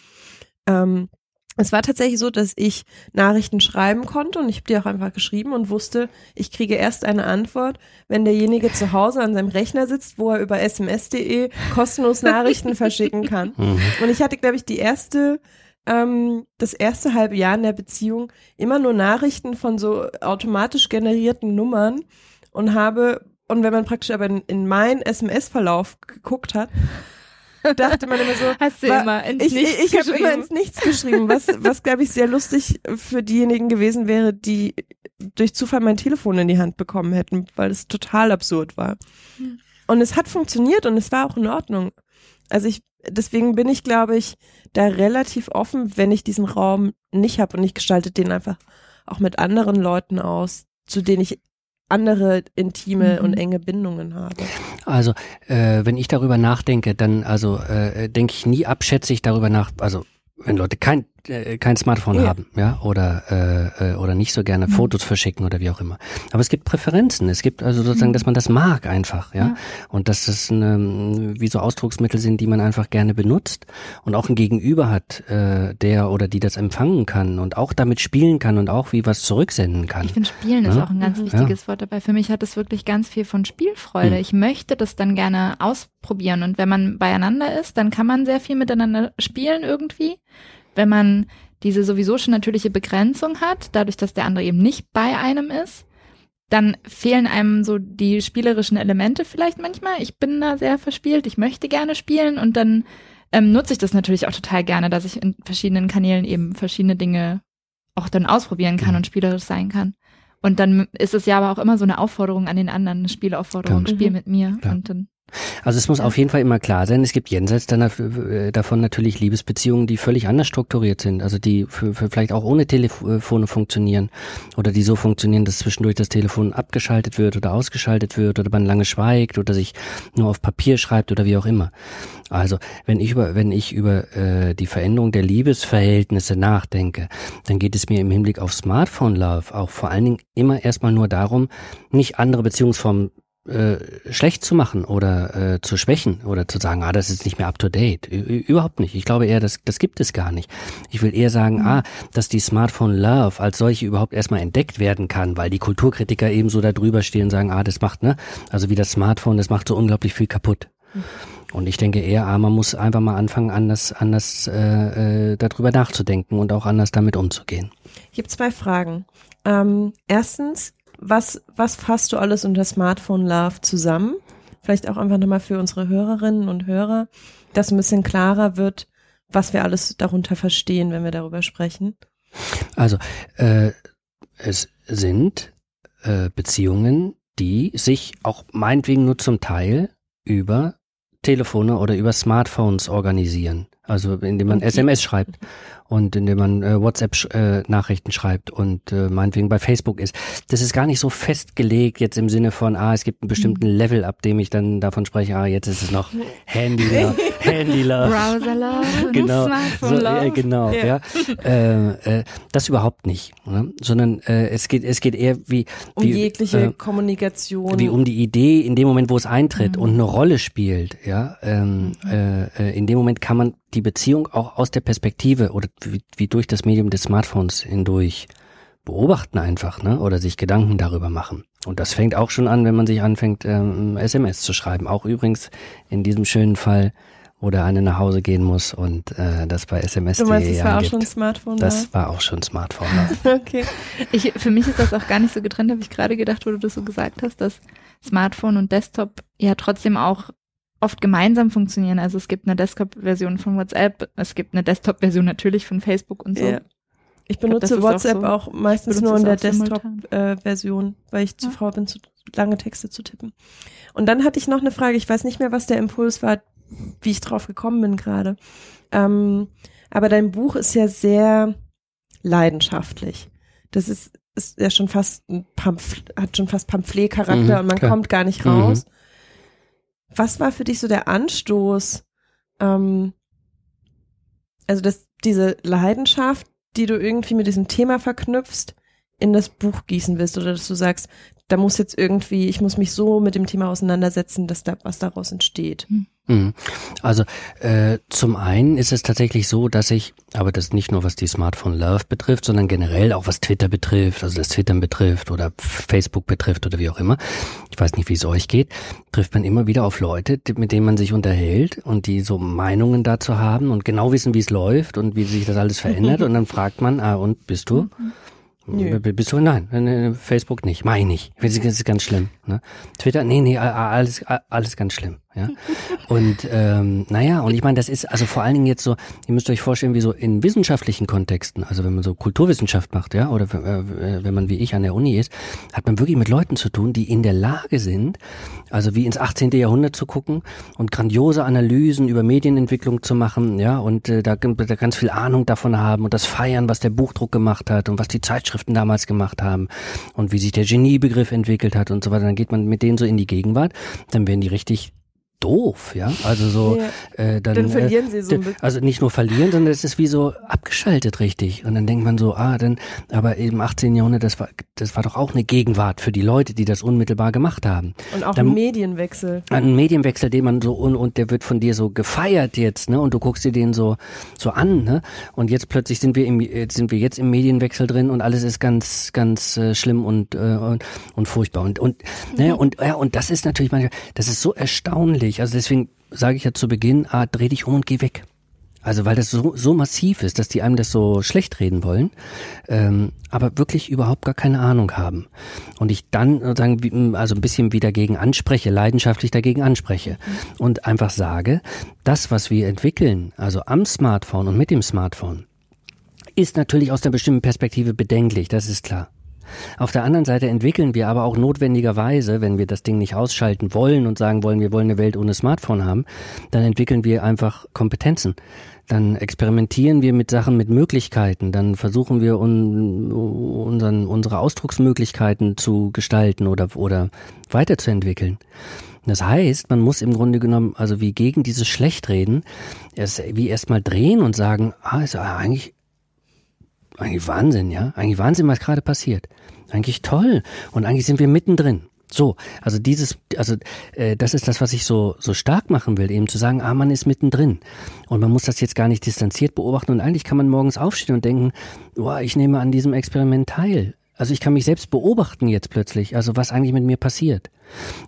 Ähm, es war tatsächlich so, dass ich Nachrichten schreiben konnte und ich habe die auch einfach geschrieben und wusste, ich kriege erst eine Antwort, wenn derjenige zu Hause an seinem Rechner sitzt, wo er über sms.de kostenlos Nachrichten verschicken kann. Mhm. Und ich hatte, glaube ich, die erste, ähm, das erste halbe Jahr in der Beziehung immer nur Nachrichten von so automatisch generierten Nummern und habe, und wenn man praktisch aber in, in meinen SMS-Verlauf geguckt hat, dachte man immer so, Hast du Wa- immer ins ich, Nichts ich, ich habe immer ins Nichts geschrieben, was, was glaube ich sehr lustig für diejenigen gewesen wäre, die durch Zufall mein Telefon in die Hand bekommen hätten, weil es total absurd war. Hm. Und es hat funktioniert und es war auch in Ordnung. Also ich, deswegen bin ich, glaube ich, da relativ offen, wenn ich diesen Raum nicht habe und ich gestalte den einfach auch mit anderen Leuten aus, zu denen ich andere intime Mhm. und enge Bindungen habe. Also, äh, wenn ich darüber nachdenke, dann also äh, denke ich nie abschätzig darüber nach, also wenn Leute kein kein Smartphone Ja. haben, ja, oder äh, äh, oder nicht so gerne Mhm. Fotos verschicken oder wie auch immer. Aber es gibt Präferenzen. Es gibt also sozusagen, Mhm. dass man das mag einfach, ja, Ja. und dass das eine, wie so Ausdrucksmittel sind, die man einfach gerne benutzt und auch ein Gegenüber hat, äh, der oder die das empfangen kann und auch damit spielen kann und auch wie was zurücksenden kann. Ich finde, Spielen ist Ja. auch ein ganz Mhm. wichtiges Wort dabei. Für mich hat es wirklich ganz viel von Spielfreude. Mhm. Ich möchte das dann gerne ausprobieren. Und wenn man beieinander ist, dann kann man sehr viel miteinander spielen irgendwie. Wenn man diese sowieso schon natürliche Begrenzung hat, dadurch, dass der andere eben nicht bei einem ist, dann fehlen einem so die spielerischen Elemente vielleicht manchmal. Ich bin da sehr verspielt, ich möchte gerne spielen und dann ähm, nutze ich das natürlich auch total gerne, dass ich in verschiedenen Kanälen eben verschiedene Dinge auch dann ausprobieren kann Mhm. und spielerisch sein kann. Und dann ist es ja aber auch immer so eine Aufforderung an den anderen, eine Spielaufforderung, Klar. spiel Mhm. mit mir. Klar. Und dann, Also es muss auf jeden Fall immer klar sein, es gibt jenseits äh, davon natürlich Liebesbeziehungen, die völlig anders strukturiert sind, also die für, für vielleicht auch ohne Telefone funktionieren oder die so funktionieren, dass zwischendurch das Telefon abgeschaltet wird oder ausgeschaltet wird oder man lange schweigt oder sich nur auf Papier schreibt oder wie auch immer. Also wenn ich über wenn ich über äh, die Veränderung der Liebesverhältnisse nachdenke, dann geht es mir im Hinblick auf Smartphone Love auch vor allen Dingen immer erstmal nur darum, nicht andere Beziehungsformen äh, schlecht zu machen oder äh, zu schwächen oder zu sagen, ah, das ist nicht mehr up to date. Ü überhaupt nicht. Ich glaube eher, das, das gibt es gar nicht. Ich will eher sagen, ah, dass die Smartphone Love als solche überhaupt erstmal entdeckt werden kann, weil die Kulturkritiker eben so da drüber stehen und sagen, ah, das macht, ne, also wie das Smartphone, das macht so unglaublich viel kaputt. Und ich denke eher, ah, man muss einfach mal anfangen, anders, anders äh, äh, darüber nachzudenken und auch anders damit umzugehen. Ich habe zwei Fragen. Ähm, erstens, was, was fasst du alles unter Smartphone Love zusammen? Vielleicht auch einfach nochmal für unsere Hörerinnen und Hörer, dass ein bisschen klarer wird, was wir alles darunter verstehen, wenn wir darüber sprechen. Also, äh, es sind äh, Beziehungen, die sich auch meinetwegen nur zum Teil über Telefone oder über Smartphones organisieren. Also indem man die- SMS schreibt und indem man äh, WhatsApp-Nachrichten schreibt und äh, meinetwegen bei Facebook ist. Das ist gar nicht so festgelegt jetzt im Sinne von, ah, es gibt einen bestimmten Level, ab dem ich dann davon spreche, ah, jetzt ist es noch Handyler, Handyler. Browser Love und Genau, Smartphone so, Love. äh, genau, Ja. ja. Äh, äh, das überhaupt nicht, ne? sondern äh, es geht es geht eher wie Um wie, jegliche äh, Kommunikation. wie um die Idee in dem Moment, wo es eintritt Mhm. und eine Rolle spielt, ja, ähm, äh, äh, in dem Moment kann man die Beziehung auch aus der Perspektive oder wie, wie durch das Medium des Smartphones hindurch beobachten einfach, ne, oder sich Gedanken darüber machen. Und das fängt auch schon an, wenn man sich anfängt, ähm, SMS zu schreiben. Auch übrigens in diesem schönen Fall, wo der eine nach Hause gehen muss und äh, das bei SMS du meinst, das war auch angibt. schon Smartphone Das war auch schon Smartphone. Okay. Ich, für mich ist das auch gar nicht so getrennt, habe ich gerade gedacht, wo du das so gesagt hast, dass Smartphone und Desktop ja trotzdem auch oft gemeinsam funktionieren. Also es gibt eine Desktop-Version von WhatsApp, es gibt eine Desktop-Version natürlich von Facebook und so. Ja. Ich benutze ich glaub, WhatsApp auch, so, auch, meistens nur in der Desktop-Version, äh, weil ich zu ja. faul bin, zu lange Texte zu tippen. Und dann hatte ich noch eine Frage, ich weiß nicht mehr, was der Impuls war, wie ich drauf gekommen bin gerade. Ähm, aber dein Buch ist ja sehr leidenschaftlich. Das ist, ist ja schon fast ein Pamphlet, hat schon fast Pamphlet-Charakter mhm, und man klar. kommt gar nicht raus. Mhm. Was war für dich so der Anstoß? Ähm, also, dass diese Leidenschaft, die du irgendwie mit diesem Thema verknüpfst, in das Buch gießen willst oder dass du sagst, da muss jetzt irgendwie, ich muss mich so mit dem Thema auseinandersetzen, dass da was daraus entsteht. Hm. Mhm. Also äh, zum einen ist es tatsächlich so, dass ich, aber das nicht nur was die Smartphone Love betrifft, sondern generell auch was Twitter betrifft, also das Twittern betrifft oder Facebook betrifft oder wie auch immer. Ich weiß nicht, wie es euch geht. Trifft man immer wieder auf Leute, mit denen man sich unterhält und die so Meinungen dazu haben und genau wissen, wie es läuft und wie sich das alles verändert. und dann fragt man, ah und bist du? Nö. Bist du? Nein, Facebook nicht. Meine ich. Das ist ganz schlimm. Ne? Twitter, nee, nee, alles, alles ganz schlimm. Ja? Und ähm, naja, und ich meine, das ist also vor allen Dingen jetzt so, ihr müsst euch vorstellen, wie so in wissenschaftlichen Kontexten, also wenn man so Kulturwissenschaft macht, ja, oder äh, wenn man wie ich an der Uni ist, hat man wirklich mit Leuten zu tun, die in der Lage sind, also wie ins 18. Jahrhundert zu gucken und grandiose Analysen über Medienentwicklung zu machen, ja, und äh, da, da ganz viel Ahnung davon haben und das feiern, was der Buchdruck gemacht hat und was die Zeitschriften damals gemacht haben und wie sich der Geniebegriff entwickelt hat und so weiter. Dann geht man mit denen so in die Gegenwart, dann werden die richtig doof, ja. Also so ja. äh, dann, dann verlieren äh, sie so ein bisschen. Also nicht nur verlieren, sondern es ist wie so abgeschaltet richtig. Und dann denkt man so, ah, dann, aber im 18. Jahrhundert, das war, das war doch auch eine Gegenwart für die Leute, die das unmittelbar gemacht haben. Und auch dann, ein Medienwechsel. Ein Medienwechsel, den man so und, und der wird von dir so gefeiert jetzt, ne? Und du guckst dir den so so an, ne? Und jetzt plötzlich sind wir im, jetzt sind wir jetzt im Medienwechsel drin und alles ist ganz ganz äh, schlimm und, äh, und und furchtbar und und ne? mhm. ne? und ja und das ist natürlich manchmal, das ist so erstaunlich schwierig. Also deswegen sage ich ja zu Beginn, ah, dreh dich um und geh weg. Also weil das so, so massiv ist, dass die einem das so schlecht reden wollen, ähm, aber wirklich überhaupt gar keine Ahnung haben. Und ich dann sozusagen also ein bisschen wieder dagegen anspreche, leidenschaftlich dagegen anspreche und einfach sage, das, was wir entwickeln, also am Smartphone und mit dem Smartphone, ist natürlich aus einer bestimmten Perspektive bedenklich, das ist klar. Auf der anderen Seite entwickeln wir aber auch notwendigerweise, wenn wir das Ding nicht ausschalten wollen und sagen wollen, wir wollen eine Welt ohne Smartphone haben, dann entwickeln wir einfach Kompetenzen. Dann experimentieren wir mit Sachen, mit Möglichkeiten. Dann versuchen wir un, unseren, unsere Ausdrucksmöglichkeiten zu gestalten oder, oder weiterzuentwickeln. Das heißt, man muss im Grunde genommen, also wie gegen dieses Schlechtreden, erst, wie erstmal drehen und sagen, ah, ist eigentlich eigentlich Wahnsinn, ja? Eigentlich Wahnsinn, was gerade passiert. Eigentlich toll. Und eigentlich sind wir mittendrin. So, also dieses, also äh, das ist das, was ich so so stark machen will, eben zu sagen, ah, man ist mittendrin und man muss das jetzt gar nicht distanziert beobachten und eigentlich kann man morgens aufstehen und denken, boah, ich nehme an diesem Experiment teil. Also ich kann mich selbst beobachten jetzt plötzlich, also was eigentlich mit mir passiert.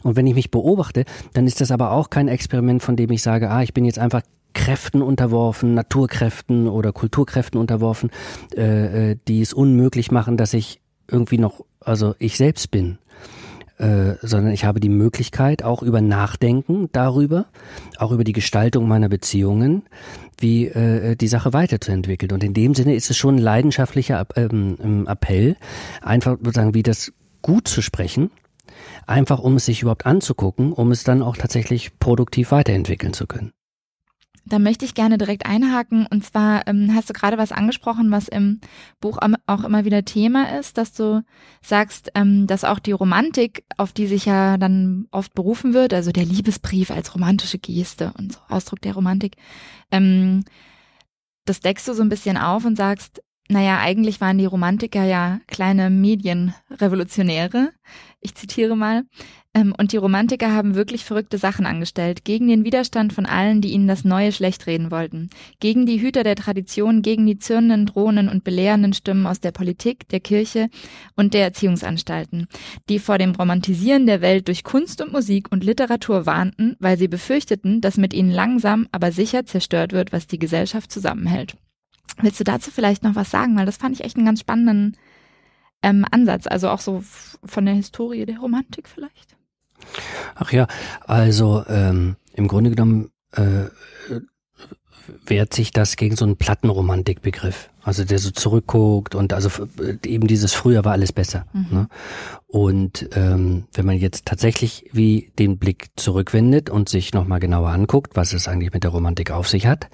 Und wenn ich mich beobachte, dann ist das aber auch kein Experiment, von dem ich sage, ah, ich bin jetzt einfach Kräften unterworfen, Naturkräften oder Kulturkräften unterworfen, äh, äh, die es unmöglich machen, dass ich irgendwie noch, also ich selbst bin. Äh, sondern ich habe die Möglichkeit, auch über Nachdenken darüber, auch über die Gestaltung meiner Beziehungen, wie äh, die Sache weiterzuentwickeln. Und in dem Sinne ist es schon ein leidenschaftlicher ähm, Appell, einfach sozusagen wie das gut zu sprechen, einfach um es sich überhaupt anzugucken, um es dann auch tatsächlich produktiv weiterentwickeln zu können. Da möchte ich gerne direkt einhaken. Und zwar ähm, hast du gerade was angesprochen, was im Buch auch immer wieder Thema ist, dass du sagst, ähm, dass auch die Romantik, auf die sich ja dann oft berufen wird, also der Liebesbrief als romantische Geste und so Ausdruck der Romantik, ähm, das deckst du so ein bisschen auf und sagst, naja, eigentlich waren die Romantiker ja kleine Medienrevolutionäre. Ich zitiere mal. Ähm, und die Romantiker haben wirklich verrückte Sachen angestellt, gegen den Widerstand von allen, die ihnen das Neue schlecht reden wollten, gegen die Hüter der Tradition, gegen die zürnenden, drohenden und belehrenden Stimmen aus der Politik, der Kirche und der Erziehungsanstalten, die vor dem Romantisieren der Welt durch Kunst und Musik und Literatur warnten, weil sie befürchteten, dass mit ihnen langsam, aber sicher zerstört wird, was die Gesellschaft zusammenhält. Willst du dazu vielleicht noch was sagen? Weil das fand ich echt einen ganz spannenden ähm, Ansatz, also auch so von der Historie der Romantik vielleicht. Ach ja, also ähm, Im Grunde genommen äh, wehrt sich das gegen so einen Plattenromantikbegriff. Also der so zurückguckt und also eben dieses früher war alles besser. Mhm. Ne? Und ähm, wenn man jetzt tatsächlich wie den Blick zurückwendet und sich nochmal genauer anguckt, was es eigentlich mit der Romantik auf sich hat,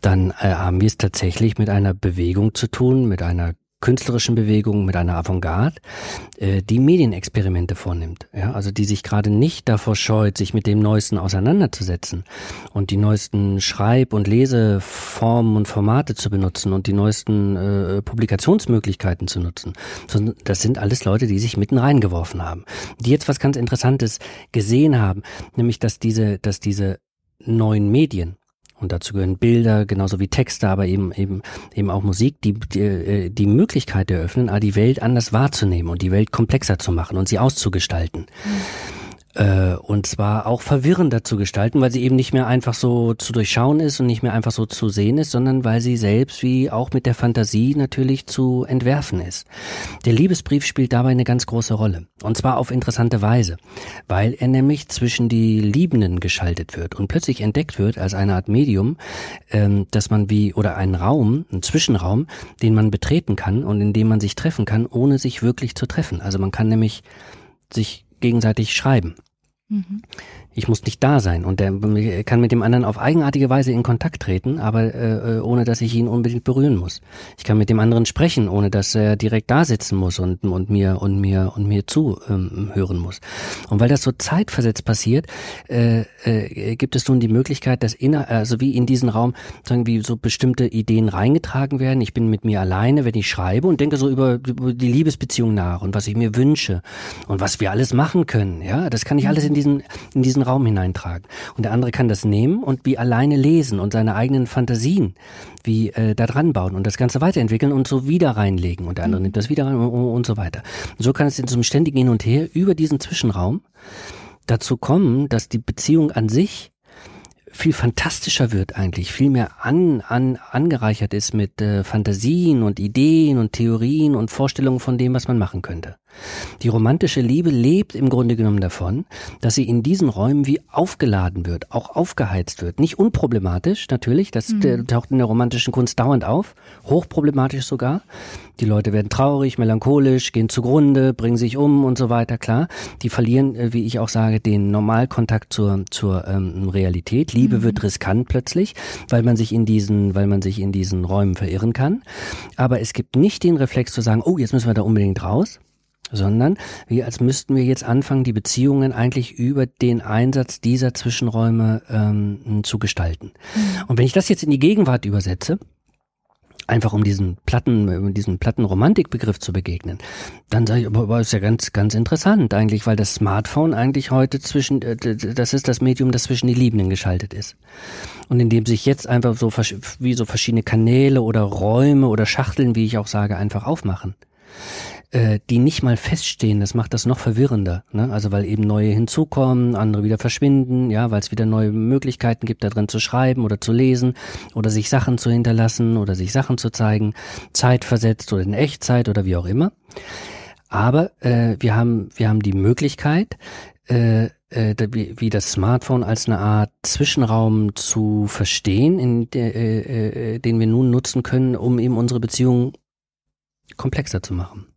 dann äh, haben wir es tatsächlich mit einer Bewegung zu tun, mit einer künstlerischen Bewegung, mit einer Avantgarde, äh, die Medienexperimente vornimmt. Ja, also die sich gerade nicht davor scheut, sich mit dem Neuesten auseinanderzusetzen und die neuesten Schreib- und Leseformen und Formate zu benutzen und die neuesten äh, Publikationsmöglichkeiten zu nutzen. Das sind alles Leute, die sich mitten reingeworfen haben, die jetzt was ganz Interessantes gesehen haben, nämlich dass diese, dass diese neuen Medien, und dazu gehören Bilder, genauso wie Texte, aber eben eben eben auch Musik, die die, äh, die Möglichkeit eröffnen, die Welt anders wahrzunehmen und die Welt komplexer zu machen und sie auszugestalten. Mhm äh, und zwar auch verwirrender zu gestalten, weil sie eben nicht mehr einfach so zu durchschauen ist und nicht mehr einfach so zu sehen ist, sondern weil sie selbst wie auch mit der Fantasie natürlich zu entwerfen ist. Der Liebesbrief spielt dabei eine ganz große Rolle. Und zwar auf interessante Weise, weil er nämlich zwischen die Liebenden geschaltet wird und plötzlich entdeckt wird als eine Art Medium, ähm, dass man wie, oder einen Raum, einen Zwischenraum, den man betreten kann und in dem man sich treffen kann, ohne sich wirklich zu treffen. Also man kann nämlich sich gegenseitig schreiben. Mhm ich muss nicht da sein und der kann mit dem anderen auf eigenartige Weise in Kontakt treten, aber äh, äh, ohne dass ich ihn unbedingt berühren muss. Ich kann mit dem anderen sprechen, ohne dass er direkt da sitzen muss und, und mir und mir und mir zuhören ähm, muss. Und weil das so zeitversetzt passiert, äh, äh, gibt es nun die Möglichkeit, dass inner, also wie in diesen Raum sagen wie so bestimmte Ideen reingetragen werden. Ich bin mit mir alleine, wenn ich schreibe und denke so über, über die Liebesbeziehung nach und was ich mir wünsche und was wir alles machen können. Ja, das kann ich alles in diesen in diesen diesen Raum hineintragen. Und der andere kann das nehmen und wie alleine lesen und seine eigenen Fantasien wie äh, da dran bauen und das Ganze weiterentwickeln und so wieder reinlegen. Und der andere mhm. nimmt das wieder rein und, und so weiter. Und so kann es in so einem ständigen Hin und Her über diesen Zwischenraum dazu kommen, dass die Beziehung an sich viel fantastischer wird eigentlich, viel mehr an, an, angereichert ist mit äh, Fantasien und Ideen und Theorien und Vorstellungen von dem, was man machen könnte. Die romantische Liebe lebt im Grunde genommen davon, dass sie in diesen Räumen wie aufgeladen wird, auch aufgeheizt wird. Nicht unproblematisch, natürlich, das mhm. taucht in der romantischen Kunst dauernd auf, hochproblematisch sogar. Die Leute werden traurig, melancholisch, gehen zugrunde, bringen sich um und so weiter, klar. Die verlieren, äh, wie ich auch sage, den Normalkontakt zur, zur ähm, Realität. Liebe mhm. wird riskant plötzlich, weil man sich in diesen, weil man sich in diesen Räumen verirren kann. Aber es gibt nicht den Reflex zu sagen, oh, jetzt müssen wir da unbedingt raus sondern wie als müssten wir jetzt anfangen, die Beziehungen eigentlich über den Einsatz dieser Zwischenräume ähm, zu gestalten. Mhm. Und wenn ich das jetzt in die Gegenwart übersetze, einfach um diesen Platten, um diesen Plattenromantikbegriff zu begegnen, dann sage ich, aber ist ja ganz, ganz interessant eigentlich, weil das Smartphone eigentlich heute zwischen, äh, das ist das Medium, das zwischen die Liebenden geschaltet ist. Und in dem sich jetzt einfach so, wie so verschiedene Kanäle oder Räume oder Schachteln, wie ich auch sage, einfach aufmachen äh, die nicht mal feststehen, das macht das noch verwirrender. Ne? Also weil eben neue hinzukommen, andere wieder verschwinden, ja, weil es wieder neue Möglichkeiten gibt, da drin zu schreiben oder zu lesen oder sich Sachen zu hinterlassen oder sich Sachen zu zeigen, zeitversetzt oder in Echtzeit oder wie auch immer. Aber äh, wir haben wir haben die Möglichkeit, äh, äh, wie, wie das Smartphone als eine Art Zwischenraum zu verstehen, in der, äh, äh, den wir nun nutzen können, um eben unsere Beziehung komplexer zu machen.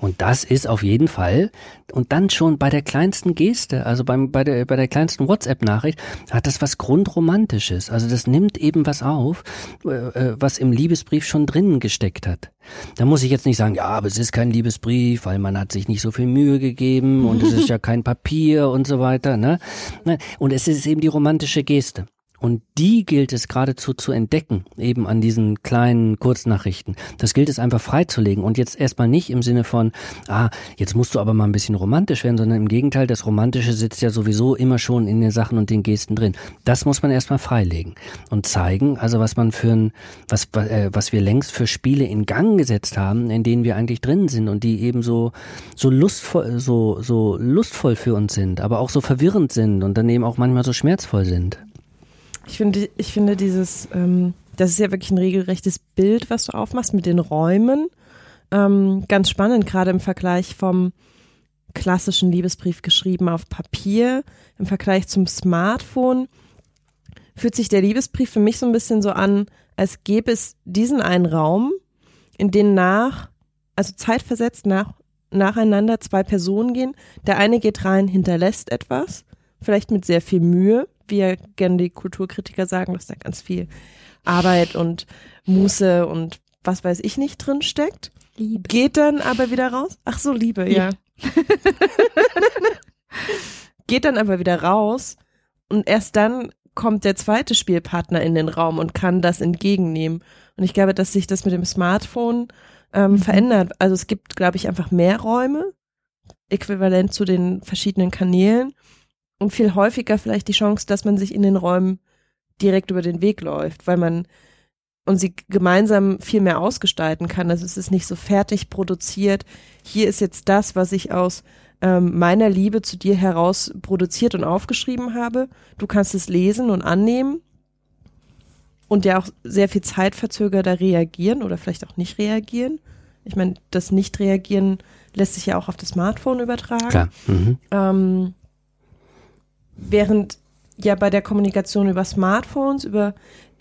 Und das ist auf jeden Fall, und dann schon bei der kleinsten Geste, also beim, bei, der, bei der kleinsten WhatsApp-Nachricht, hat das was Grundromantisches. Also das nimmt eben was auf, äh, äh, was im Liebesbrief schon drinnen gesteckt hat. Da muss ich jetzt nicht sagen, ja, aber es ist kein Liebesbrief, weil man hat sich nicht so viel Mühe gegeben und es ist ja kein Papier und so weiter. Ne? Und es ist eben die romantische Geste. Und die gilt es geradezu zu entdecken, eben an diesen kleinen Kurznachrichten. Das gilt es einfach freizulegen und jetzt erstmal nicht im Sinne von, ah, jetzt musst du aber mal ein bisschen romantisch werden, sondern im Gegenteil, das Romantische sitzt ja sowieso immer schon in den Sachen und den Gesten drin. Das muss man erstmal freilegen und zeigen, also was man für ein, was, äh, was wir längst für Spiele in Gang gesetzt haben, in denen wir eigentlich drin sind und die eben so, so lustvoll, so, so lustvoll für uns sind, aber auch so verwirrend sind und dann eben auch manchmal so schmerzvoll sind. Ich finde, ich finde dieses, ähm, das ist ja wirklich ein regelrechtes Bild, was du aufmachst mit den Räumen. Ähm, ganz spannend, gerade im Vergleich vom klassischen Liebesbrief geschrieben auf Papier im Vergleich zum Smartphone fühlt sich der Liebesbrief für mich so ein bisschen so an, als gäbe es diesen einen Raum, in den nach, also zeitversetzt nach, nacheinander zwei Personen gehen. Der eine geht rein, hinterlässt etwas, vielleicht mit sehr viel Mühe, wie ja gerne die Kulturkritiker sagen, dass da ganz viel Arbeit und Muße und was weiß ich nicht drin steckt. Liebe. Geht dann aber wieder raus. Ach so, Liebe, ja. Geht dann aber wieder raus und erst dann kommt der zweite Spielpartner in den Raum und kann das entgegennehmen. Und ich glaube, dass sich das mit dem Smartphone ähm, mhm. verändert. Also es gibt, glaube ich, einfach mehr Räume, äquivalent zu den verschiedenen Kanälen und viel häufiger vielleicht die Chance, dass man sich in den Räumen direkt über den Weg läuft, weil man und sie gemeinsam viel mehr ausgestalten kann. Also es ist nicht so fertig produziert. Hier ist jetzt das, was ich aus ähm, meiner Liebe zu dir heraus produziert und aufgeschrieben habe. Du kannst es lesen und annehmen und ja auch sehr viel zeitverzögerter reagieren oder vielleicht auch nicht reagieren. Ich meine, das Nicht-Reagieren lässt sich ja auch auf das Smartphone übertragen. Klar. Mhm. Ähm, während ja bei der Kommunikation über Smartphones, über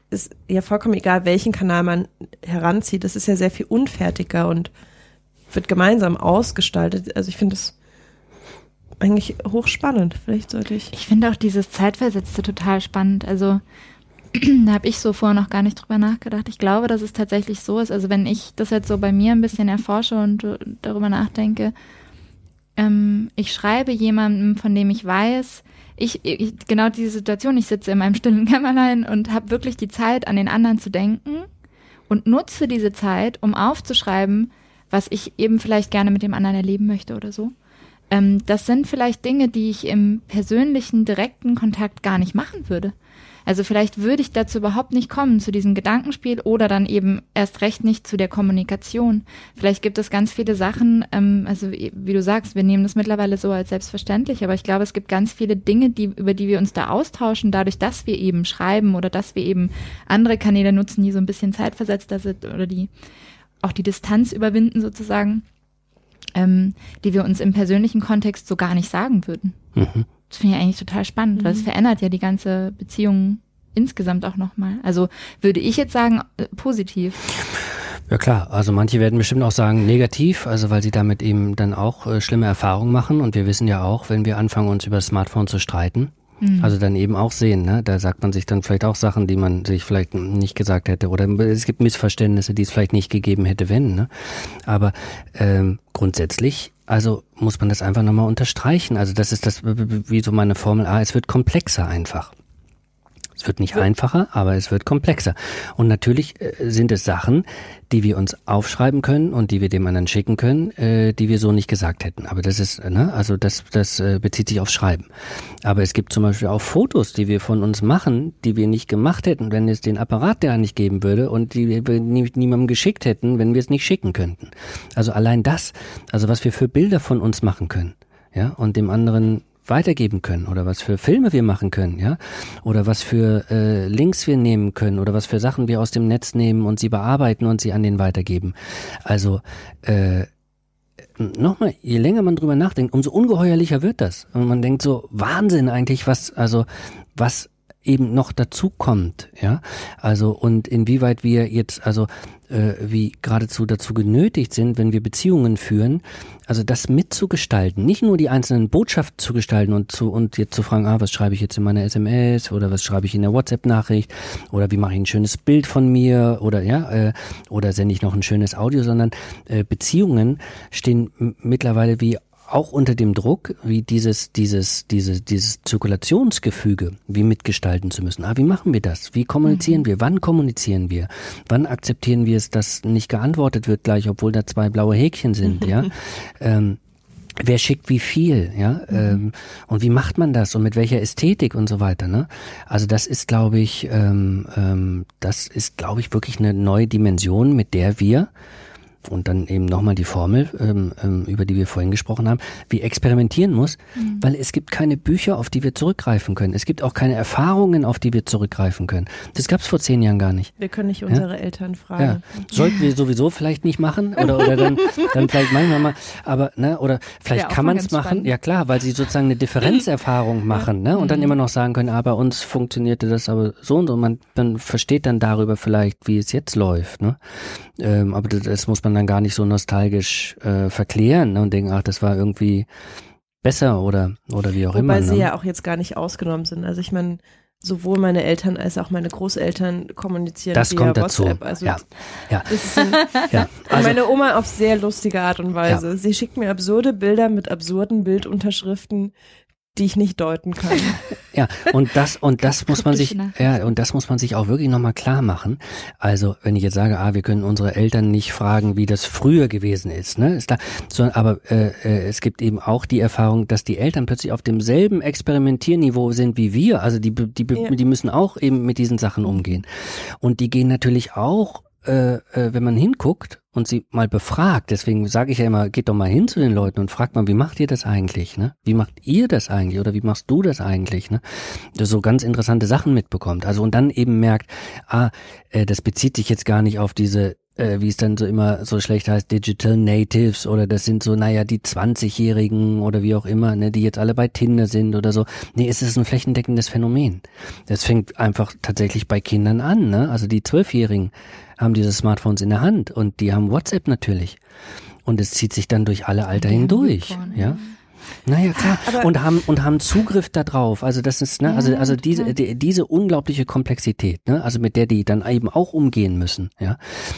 ist ja vollkommen egal, welchen Kanal man heranzieht. Das ist ja sehr viel unfertiger und wird gemeinsam ausgestaltet. Also ich finde es eigentlich hochspannend. Vielleicht sollte ich. Ich finde auch dieses Zeitversetzte total spannend. Also da habe ich so vorher noch gar nicht drüber nachgedacht. Ich glaube, dass es tatsächlich so ist. Also wenn ich das jetzt so bei mir ein bisschen erforsche und darüber nachdenke, ähm, ich schreibe jemandem, von dem ich weiß, ich, ich, genau diese Situation, ich sitze in meinem stillen Kämmerlein und habe wirklich die Zeit, an den anderen zu denken und nutze diese Zeit, um aufzuschreiben, was ich eben vielleicht gerne mit dem anderen erleben möchte oder so. Ähm, das sind vielleicht Dinge, die ich im persönlichen, direkten Kontakt gar nicht machen würde. Also vielleicht würde ich dazu überhaupt nicht kommen, zu diesem Gedankenspiel oder dann eben erst recht nicht zu der Kommunikation. Vielleicht gibt es ganz viele Sachen, ähm, also wie du sagst, wir nehmen das mittlerweile so als selbstverständlich, aber ich glaube, es gibt ganz viele Dinge, die, über die wir uns da austauschen, dadurch, dass wir eben schreiben oder dass wir eben andere Kanäle nutzen, die so ein bisschen zeitversetzter sind oder die auch die Distanz überwinden sozusagen, ähm, die wir uns im persönlichen Kontext so gar nicht sagen würden. Mhm. Das finde ich eigentlich total spannend, mhm. weil es mhm. verändert ja die ganze Beziehung insgesamt auch nochmal. Also würde ich jetzt sagen, äh, positiv. Ja klar, also manche werden bestimmt auch sagen negativ, also weil sie damit eben dann auch äh, schlimme Erfahrungen machen und wir wissen ja auch, wenn wir anfangen uns über das Smartphone zu streiten, mhm. also dann eben auch sehen, ne? da sagt man sich dann vielleicht auch Sachen, die man sich vielleicht nicht gesagt hätte oder es gibt Missverständnisse, die es vielleicht nicht gegeben hätte, wenn. Ne? Aber ähm, grundsätzlich also muss man das einfach nochmal unterstreichen. Also das ist das, wie so meine Formel A, es wird komplexer einfach. Es wird nicht einfacher, aber es wird komplexer. Und natürlich äh, sind es Sachen, die wir uns aufschreiben können und die wir dem anderen schicken können, äh, die wir so nicht gesagt hätten. Aber das ist, ne, also das, das äh, bezieht sich aufs Schreiben. Aber es gibt zum Beispiel auch Fotos, die wir von uns machen, die wir nicht gemacht hätten, wenn es den Apparat der nicht geben würde und die wir niemandem geschickt hätten, wenn wir es nicht schicken könnten. Also allein das, also was wir für Bilder von uns machen können, ja, und dem anderen weitergeben können oder was für Filme wir machen können, ja, oder was für äh, Links wir nehmen können oder was für Sachen wir aus dem Netz nehmen und sie bearbeiten und sie an den weitergeben. Also äh, nochmal, je länger man drüber nachdenkt, umso ungeheuerlicher wird das. Und man denkt so, Wahnsinn eigentlich, was, also, was eben noch dazu kommt, ja. Also, und inwieweit wir jetzt, also, äh, wie geradezu dazu genötigt sind, wenn wir Beziehungen führen, also das mitzugestalten, nicht nur die einzelnen Botschaften zu gestalten und zu und jetzt zu fragen, ah, was schreibe ich jetzt in meiner SMS oder was schreibe ich in der WhatsApp-Nachricht oder wie mache ich ein schönes Bild von mir oder ja äh, oder sende ich noch ein schönes Audio, sondern äh, Beziehungen stehen mittlerweile wie auch unter dem Druck, wie dieses, dieses, dieses, dieses Zirkulationsgefüge, wie mitgestalten zu müssen. Ah, wie machen wir das? Wie kommunizieren mhm. wir? Wann kommunizieren wir? Wann akzeptieren wir es, dass nicht geantwortet wird gleich, obwohl da zwei blaue Häkchen sind, ja? Ähm, wer schickt wie viel, ja, mhm. ähm, und wie macht man das und mit welcher Ästhetik und so weiter, ne? Also das ist, glaube ich, ähm, ähm, das ist, glaube ich, wirklich eine neue Dimension, mit der wir und dann eben nochmal die Formel, ähm, ähm, über die wir vorhin gesprochen haben, wie experimentieren muss, mhm. weil es gibt keine Bücher, auf die wir zurückgreifen können. Es gibt auch keine Erfahrungen, auf die wir zurückgreifen können. Das gab es vor zehn Jahren gar nicht. Wir können nicht unsere ja? Eltern fragen. Ja. Sollten wir sowieso vielleicht nicht machen oder, oder dann, dann vielleicht manchmal mal, aber, ne, oder vielleicht kann man es machen, spannend. ja klar, weil sie sozusagen eine Differenzerfahrung machen, ne, und dann mhm. immer noch sagen können, ah, bei uns funktionierte das aber so und so. Man, man versteht dann darüber vielleicht, wie es jetzt läuft, ne. Ähm, aber das, das muss man dann gar nicht so nostalgisch äh, verklären ne, und denken, ach, das war irgendwie besser oder oder wie auch Wobei immer. Wobei sie ne? ja auch jetzt gar nicht ausgenommen sind. Also ich meine, sowohl meine Eltern als auch meine Großeltern kommunizieren das via kommt dazu. WhatsApp. Also ja. Ja. Ein, ja. Also, meine Oma auf sehr lustige Art und Weise. Ja. Sie schickt mir absurde Bilder mit absurden Bildunterschriften, die ich nicht deuten kann. Ja, und das und das muss man sich ja und das muss man sich auch wirklich nochmal klar machen. Also, wenn ich jetzt sage, ah, wir können unsere Eltern nicht fragen, wie das früher gewesen ist, ne? Ist da, sondern aber äh, äh, es gibt eben auch die Erfahrung, dass die Eltern plötzlich auf demselben Experimentierniveau sind wie wir. Also die die die, ja. die müssen auch eben mit diesen Sachen umgehen. Und die gehen natürlich auch äh, äh, wenn man hinguckt und sie mal befragt, deswegen sage ich ja immer, geht doch mal hin zu den Leuten und fragt mal, wie macht ihr das eigentlich, ne? Wie macht ihr das eigentlich oder wie machst du das eigentlich, ne? Das so ganz interessante Sachen mitbekommt. Also und dann eben merkt, ah, äh, das bezieht sich jetzt gar nicht auf diese äh, wie es dann so immer so schlecht heißt, Digital Natives oder das sind so, naja, die 20-Jährigen oder wie auch immer, ne, die jetzt alle bei Tinder sind oder so. Nee, es ist ein flächendeckendes Phänomen. Das fängt einfach tatsächlich bei Kindern an, ne? Also die Zwölfjährigen haben diese Smartphones in der Hand und die haben WhatsApp natürlich. Und es zieht sich dann durch alle Alter hindurch, ja. Naja, klar. Aber und haben, und haben Zugriff darauf. Also das ist, ne, also, also diese, die, diese unglaubliche Komplexität, ne, also mit der die dann eben auch umgehen müssen, ja.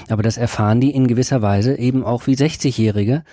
Aber das erfahren die in gewisser Weise eben auch wie 60-Jährige,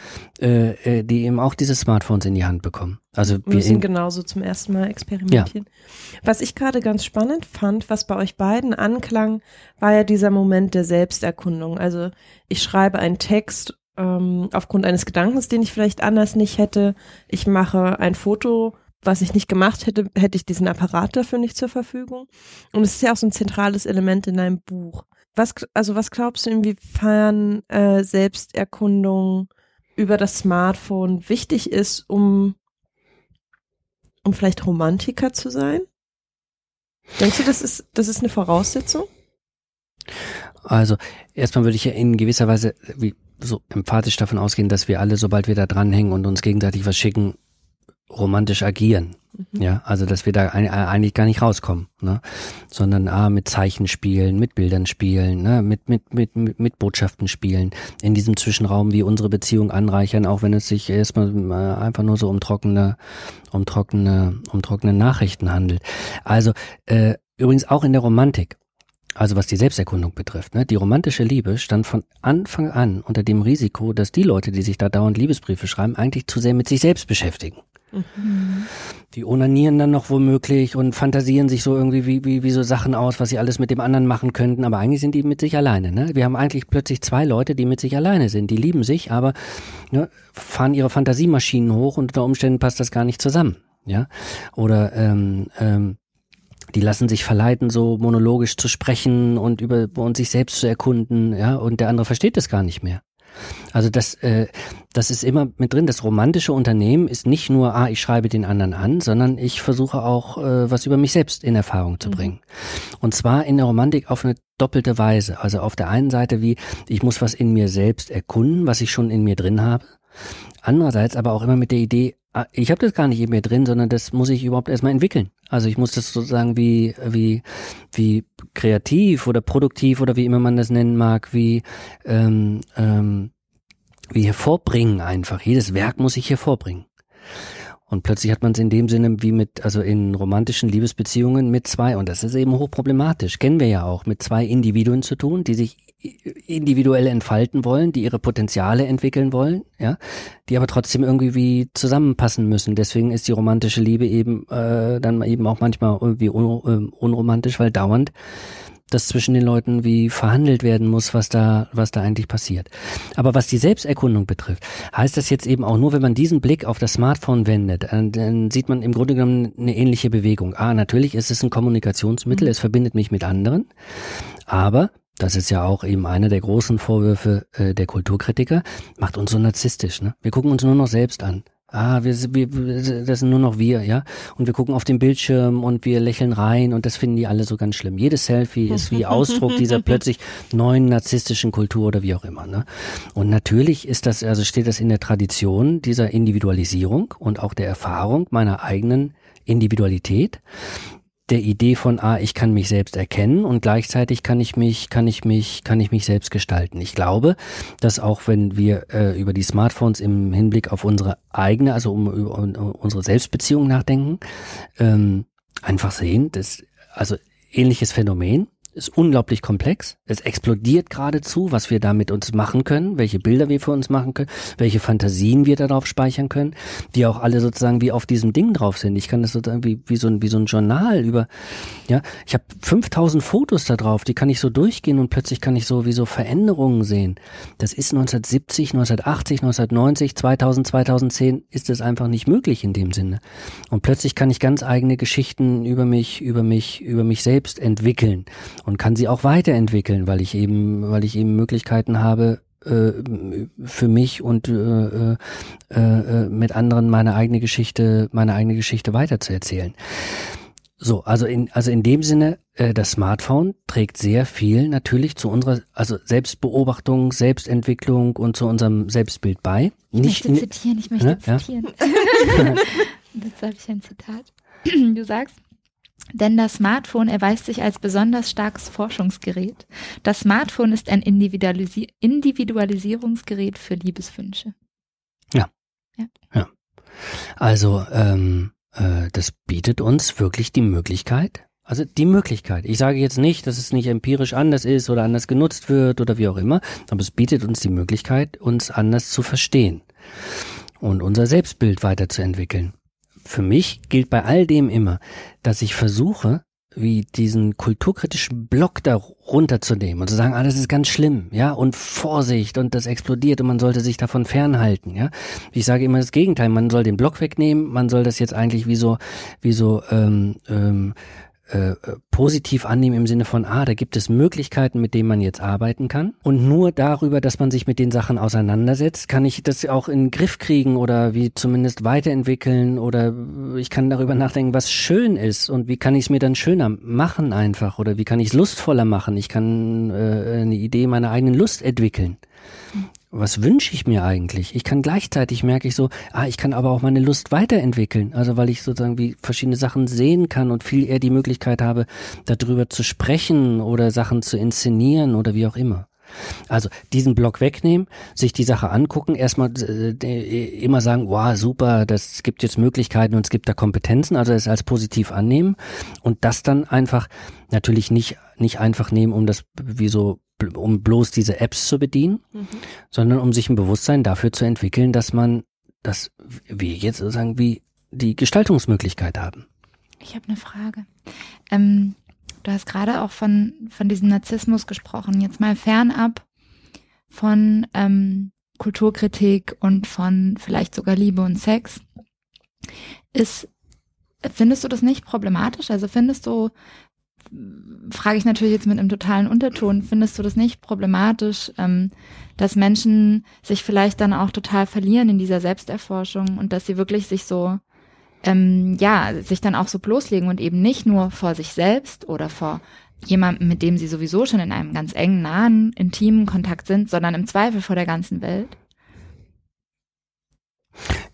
äh, äh, die eben auch diese Smartphones in die Hand bekommen. Also wir müssen genauso zum ersten Mal experimentieren. Ja. Was ich gerade ganz spannend fand, was bei euch beiden anklang, war ja dieser Moment der Selbsterkundung. Also ich schreibe einen Text ähm, aufgrund eines Gedankens, den ich vielleicht anders nicht hätte. Ich mache ein Foto, was ich nicht gemacht hätte, hätte ich diesen Apparat dafür nicht zur Verfügung. Und es ist ja auch so ein zentrales Element in deinem Buch. Was, also was glaubst du, inwiefern äh, Selbsterkundung über das Smartphone wichtig ist, um, um vielleicht Romantiker zu sein? Denkst du, das ist, das ist eine Voraussetzung? Also erstmal würde ich ja in gewisser Weise, wie so emphatisch davon ausgehen, dass wir alle, sobald wir da dranhängen und uns gegenseitig was schicken, romantisch agieren. Mhm. Ja, also dass wir da eigentlich gar nicht rauskommen, ne? sondern ah, mit Zeichen spielen, mit Bildern spielen, ne? mit, mit, mit, mit, mit Botschaften spielen, in diesem Zwischenraum wie unsere Beziehung anreichern, auch wenn es sich erstmal äh, einfach nur so um trockene, um trockene, um trockene Nachrichten handelt. Also äh, übrigens auch in der Romantik also was die Selbsterkundung betrifft, ne? die romantische Liebe stand von Anfang an unter dem Risiko, dass die Leute, die sich da dauernd Liebesbriefe schreiben, eigentlich zu sehr mit sich selbst beschäftigen. Mhm. Die onanieren dann noch womöglich und fantasieren sich so irgendwie wie, wie, wie so Sachen aus, was sie alles mit dem anderen machen könnten, aber eigentlich sind die mit sich alleine. Ne? Wir haben eigentlich plötzlich zwei Leute, die mit sich alleine sind. Die lieben sich, aber ne, fahren ihre Fantasiemaschinen hoch und unter Umständen passt das gar nicht zusammen. Ja, oder ähm, ähm, die lassen sich verleiten, so monologisch zu sprechen und über und sich selbst zu erkunden, ja, und der andere versteht das gar nicht mehr. Also das, äh, das ist immer mit drin. Das romantische Unternehmen ist nicht nur, ah, ich schreibe den anderen an, sondern ich versuche auch, äh, was über mich selbst in Erfahrung zu mhm. bringen. Mhm. Und zwar in der Romantik auf eine doppelte Weise. Also auf der einen Seite wie, ich muss was in mir selbst erkunden, was ich schon in mir drin habe. Andererseits aber auch immer mit der Idee, ich habe das gar nicht in mir drin, sondern das muss ich überhaupt erstmal entwickeln. Also ich muss das sozusagen wie, wie, wie kreativ oder produktiv oder wie immer man das nennen mag, wie, ähm, ähm, wie hervorbringen einfach. Jedes Werk muss ich hervorbringen. Und plötzlich hat man es in dem Sinne wie mit, also in romantischen Liebesbeziehungen mit zwei, und das ist eben hochproblematisch, kennen wir ja auch, mit zwei Individuen zu tun, die sich individuell entfalten wollen, die ihre Potenziale entwickeln wollen, ja, die aber trotzdem irgendwie wie zusammenpassen müssen. Deswegen ist die romantische Liebe eben äh, dann eben auch manchmal irgendwie un ähm, unromantisch, weil dauernd das zwischen den Leuten wie verhandelt werden muss, was da, was da eigentlich passiert. Aber was die Selbsterkundung betrifft, heißt das jetzt eben auch nur, wenn man diesen Blick auf das Smartphone wendet, äh, dann sieht man im Grunde genommen eine ähnliche Bewegung. Ah, natürlich ist es ein Kommunikationsmittel, mhm. es verbindet mich mit anderen, aber das ist ja auch eben einer der großen Vorwürfe äh, der Kulturkritiker, macht uns so narzisstisch. Ne? Wir gucken uns nur noch selbst an. Ah, wir, wir, das sind nur noch wir, ja. Und wir gucken auf den Bildschirm und wir lächeln rein und das finden die alle so ganz schlimm. Jedes Selfie ist wie Ausdruck dieser plötzlich neuen narzisstischen Kultur oder wie auch immer. Ne? Und natürlich ist das, also steht das in der Tradition dieser Individualisierung und auch der Erfahrung meiner eigenen Individualität der Idee von, ah, ich kann mich selbst erkennen und gleichzeitig kann ich mich, kann ich mich, kann ich mich selbst gestalten. Ich glaube, dass auch wenn wir äh, über die Smartphones im Hinblick auf unsere eigene, also um, um, um unsere Selbstbeziehung nachdenken, ähm, einfach sehen, dass, also ähnliches Phänomen, ist unglaublich komplex. Es explodiert geradezu, was wir da mit uns machen können, welche Bilder wir für uns machen können, welche Fantasien wir darauf speichern können, die auch alle sozusagen wie auf diesem Ding drauf sind. Ich kann das sozusagen wie, wie, so, ein, wie so ein Journal über, ja, ich habe 5000 Fotos da drauf, die kann ich so durchgehen und plötzlich kann ich so wie so Veränderungen sehen. Das ist 1970, 1980, 1990, 2000, 2010 ist es einfach nicht möglich in dem Sinne. Und plötzlich kann ich ganz eigene Geschichten über mich, über mich, über mich selbst entwickeln und kann sie auch weiterentwickeln, weil ich eben, weil ich eben Möglichkeiten habe, äh, für mich und äh, äh, äh, mit anderen meine eigene Geschichte, meine eigene Geschichte weiterzuerzählen. So, also in, also in dem Sinne, äh, das Smartphone trägt sehr viel natürlich zu unserer, also Selbstbeobachtung, Selbstentwicklung und zu unserem Selbstbild bei. Nicht, ich möchte zitieren, ich möchte ne? zitieren. Ja? Jetzt habe ich ein Zitat. Du sagst, denn das Smartphone erweist sich als besonders starkes Forschungsgerät. Das Smartphone ist ein Individualisi Individualisierungsgerät für Liebeswünsche. Ja. Ja. ja. Also ähm, äh, das bietet uns wirklich die Möglichkeit, also die Möglichkeit. Ich sage jetzt nicht, dass es nicht empirisch anders ist oder anders genutzt wird oder wie auch immer, aber es bietet uns die Möglichkeit, uns anders zu verstehen und unser Selbstbild weiterzuentwickeln für mich gilt bei all dem immer, dass ich versuche, wie diesen kulturkritischen Block da runterzunehmen und zu sagen, ah, das ist ganz schlimm, ja, und Vorsicht und das explodiert und man sollte sich davon fernhalten, ja. Ich sage immer das Gegenteil, man soll den Block wegnehmen, man soll das jetzt eigentlich wie so, wie so ähm, ähm, äh, positiv annehmen im Sinne von, ah, da gibt es Möglichkeiten, mit denen man jetzt arbeiten kann. Und nur darüber, dass man sich mit den Sachen auseinandersetzt, kann ich das auch in den Griff kriegen oder wie zumindest weiterentwickeln oder ich kann darüber nachdenken, was schön ist und wie kann ich es mir dann schöner machen einfach oder wie kann ich es lustvoller machen. Ich kann äh, eine Idee meiner eigenen Lust entwickeln was wünsche ich mir eigentlich? Ich kann gleichzeitig merke ich so, ah, ich kann aber auch meine Lust weiterentwickeln. Also weil ich sozusagen wie verschiedene Sachen sehen kann und viel eher die Möglichkeit habe, darüber zu sprechen oder Sachen zu inszenieren oder wie auch immer. Also diesen Block wegnehmen, sich die Sache angucken, erstmal äh, immer sagen, wow, super, das gibt jetzt Möglichkeiten und es gibt da Kompetenzen, also es als positiv annehmen und das dann einfach natürlich nicht nicht einfach nehmen, um das wie so um bloß diese Apps zu bedienen, mhm. sondern um sich ein Bewusstsein dafür zu entwickeln, dass man, dass wir jetzt sozusagen wie die Gestaltungsmöglichkeit haben. Ich habe eine Frage. Ähm, du hast gerade auch von, von diesem Narzissmus gesprochen. Jetzt mal fernab von ähm, Kulturkritik und von vielleicht sogar Liebe und Sex. Ist, findest du das nicht problematisch? Also findest du, frage ich natürlich jetzt mit einem totalen Unterton, findest du das nicht problematisch, ähm, dass Menschen sich vielleicht dann auch total verlieren in dieser Selbsterforschung und dass sie wirklich sich so, ähm, ja, sich dann auch so bloßlegen und eben nicht nur vor sich selbst oder vor jemandem, mit dem sie sowieso schon in einem ganz engen, nahen, intimen Kontakt sind, sondern im Zweifel vor der ganzen Welt?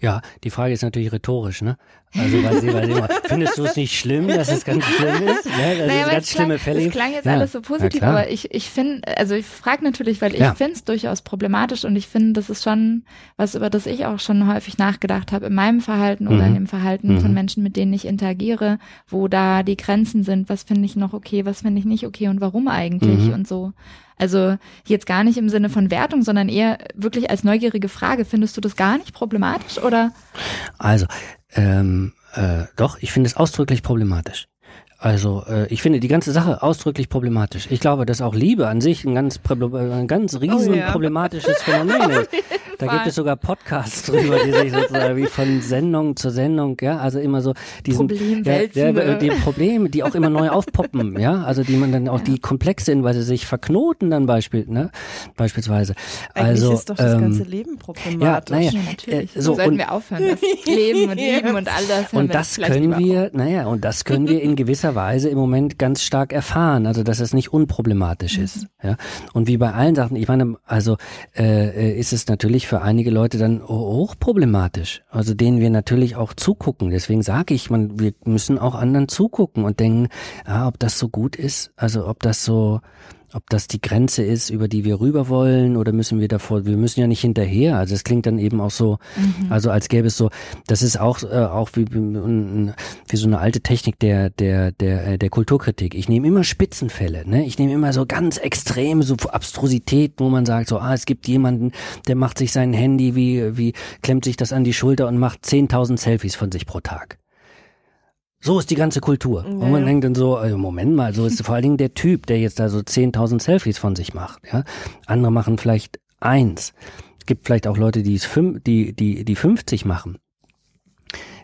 Ja, die Frage ist natürlich rhetorisch, ne? Also weil sie, weil sie immer, findest du es nicht schlimm, dass es ganz schlimm ist? Ne? Das naja, ist ganz schlimme Fälle. Das klang jetzt ja. alles so positiv, aber ich, ich finde, also ich frage natürlich, weil ich ja. finde es durchaus problematisch und ich finde, das ist schon was, über das ich auch schon häufig nachgedacht habe in meinem Verhalten oder mhm. in dem Verhalten mhm. von Menschen, mit denen ich interagiere, wo da die Grenzen sind, was finde ich noch okay, was finde ich nicht okay und warum eigentlich mhm. und so. Also jetzt gar nicht im Sinne von Wertung, sondern eher wirklich als neugierige Frage. Findest du das gar nicht problematisch oder? Also, ähm, äh, doch, ich finde es ausdrücklich problematisch. Also äh, ich finde die ganze Sache ausdrücklich problematisch. Ich glaube, dass auch Liebe an sich ein ganz, ein ganz riesen oh, ja. problematisches Phänomen ist. Da gibt es sogar Podcasts drüber, die sich sozusagen wie von Sendung zu Sendung, ja, also immer so diesen ja, ja, die Probleme, die auch immer neu aufpoppen, ja, also die man dann auch die komplex sind, weil sie sich verknoten dann Beispiel, ne, beispielsweise. Eigentlich also ist doch das ähm, ganze Leben problematisch. Ja, naja, ja, natürlich. Äh, so, sollten und, wir aufhören, das Leben und Lieben und all das. Und das können wir, naja, und das können wir in gewisser Weise im Moment ganz stark erfahren, also dass es nicht unproblematisch ist, mhm. ja. Und wie bei allen Sachen, ich meine, also äh, ist es natürlich für einige Leute dann hochproblematisch, also denen wir natürlich auch zugucken. Deswegen sage ich, man, wir müssen auch anderen zugucken und denken, ah, ob das so gut ist, also ob das so ob das die Grenze ist, über die wir rüber wollen oder müssen wir davor, wir müssen ja nicht hinterher. Also es klingt dann eben auch so, mhm. also als gäbe es so, das ist auch, äh, auch wie, wie so eine alte Technik der, der, der, äh, der Kulturkritik. Ich nehme immer Spitzenfälle, ne? Ich nehme immer so ganz extreme, so Abstrusität, wo man sagt, so, ah, es gibt jemanden, der macht sich sein Handy wie, wie, klemmt sich das an die Schulter und macht 10.000 Selfies von sich pro Tag. So ist die ganze Kultur. Ja. Und man denkt dann so, also Moment mal, so ist vor allen Dingen der Typ, der jetzt da so 10.000 Selfies von sich macht. Ja? Andere machen vielleicht eins. Es gibt vielleicht auch Leute, die es fünf, die, die, die 50 machen.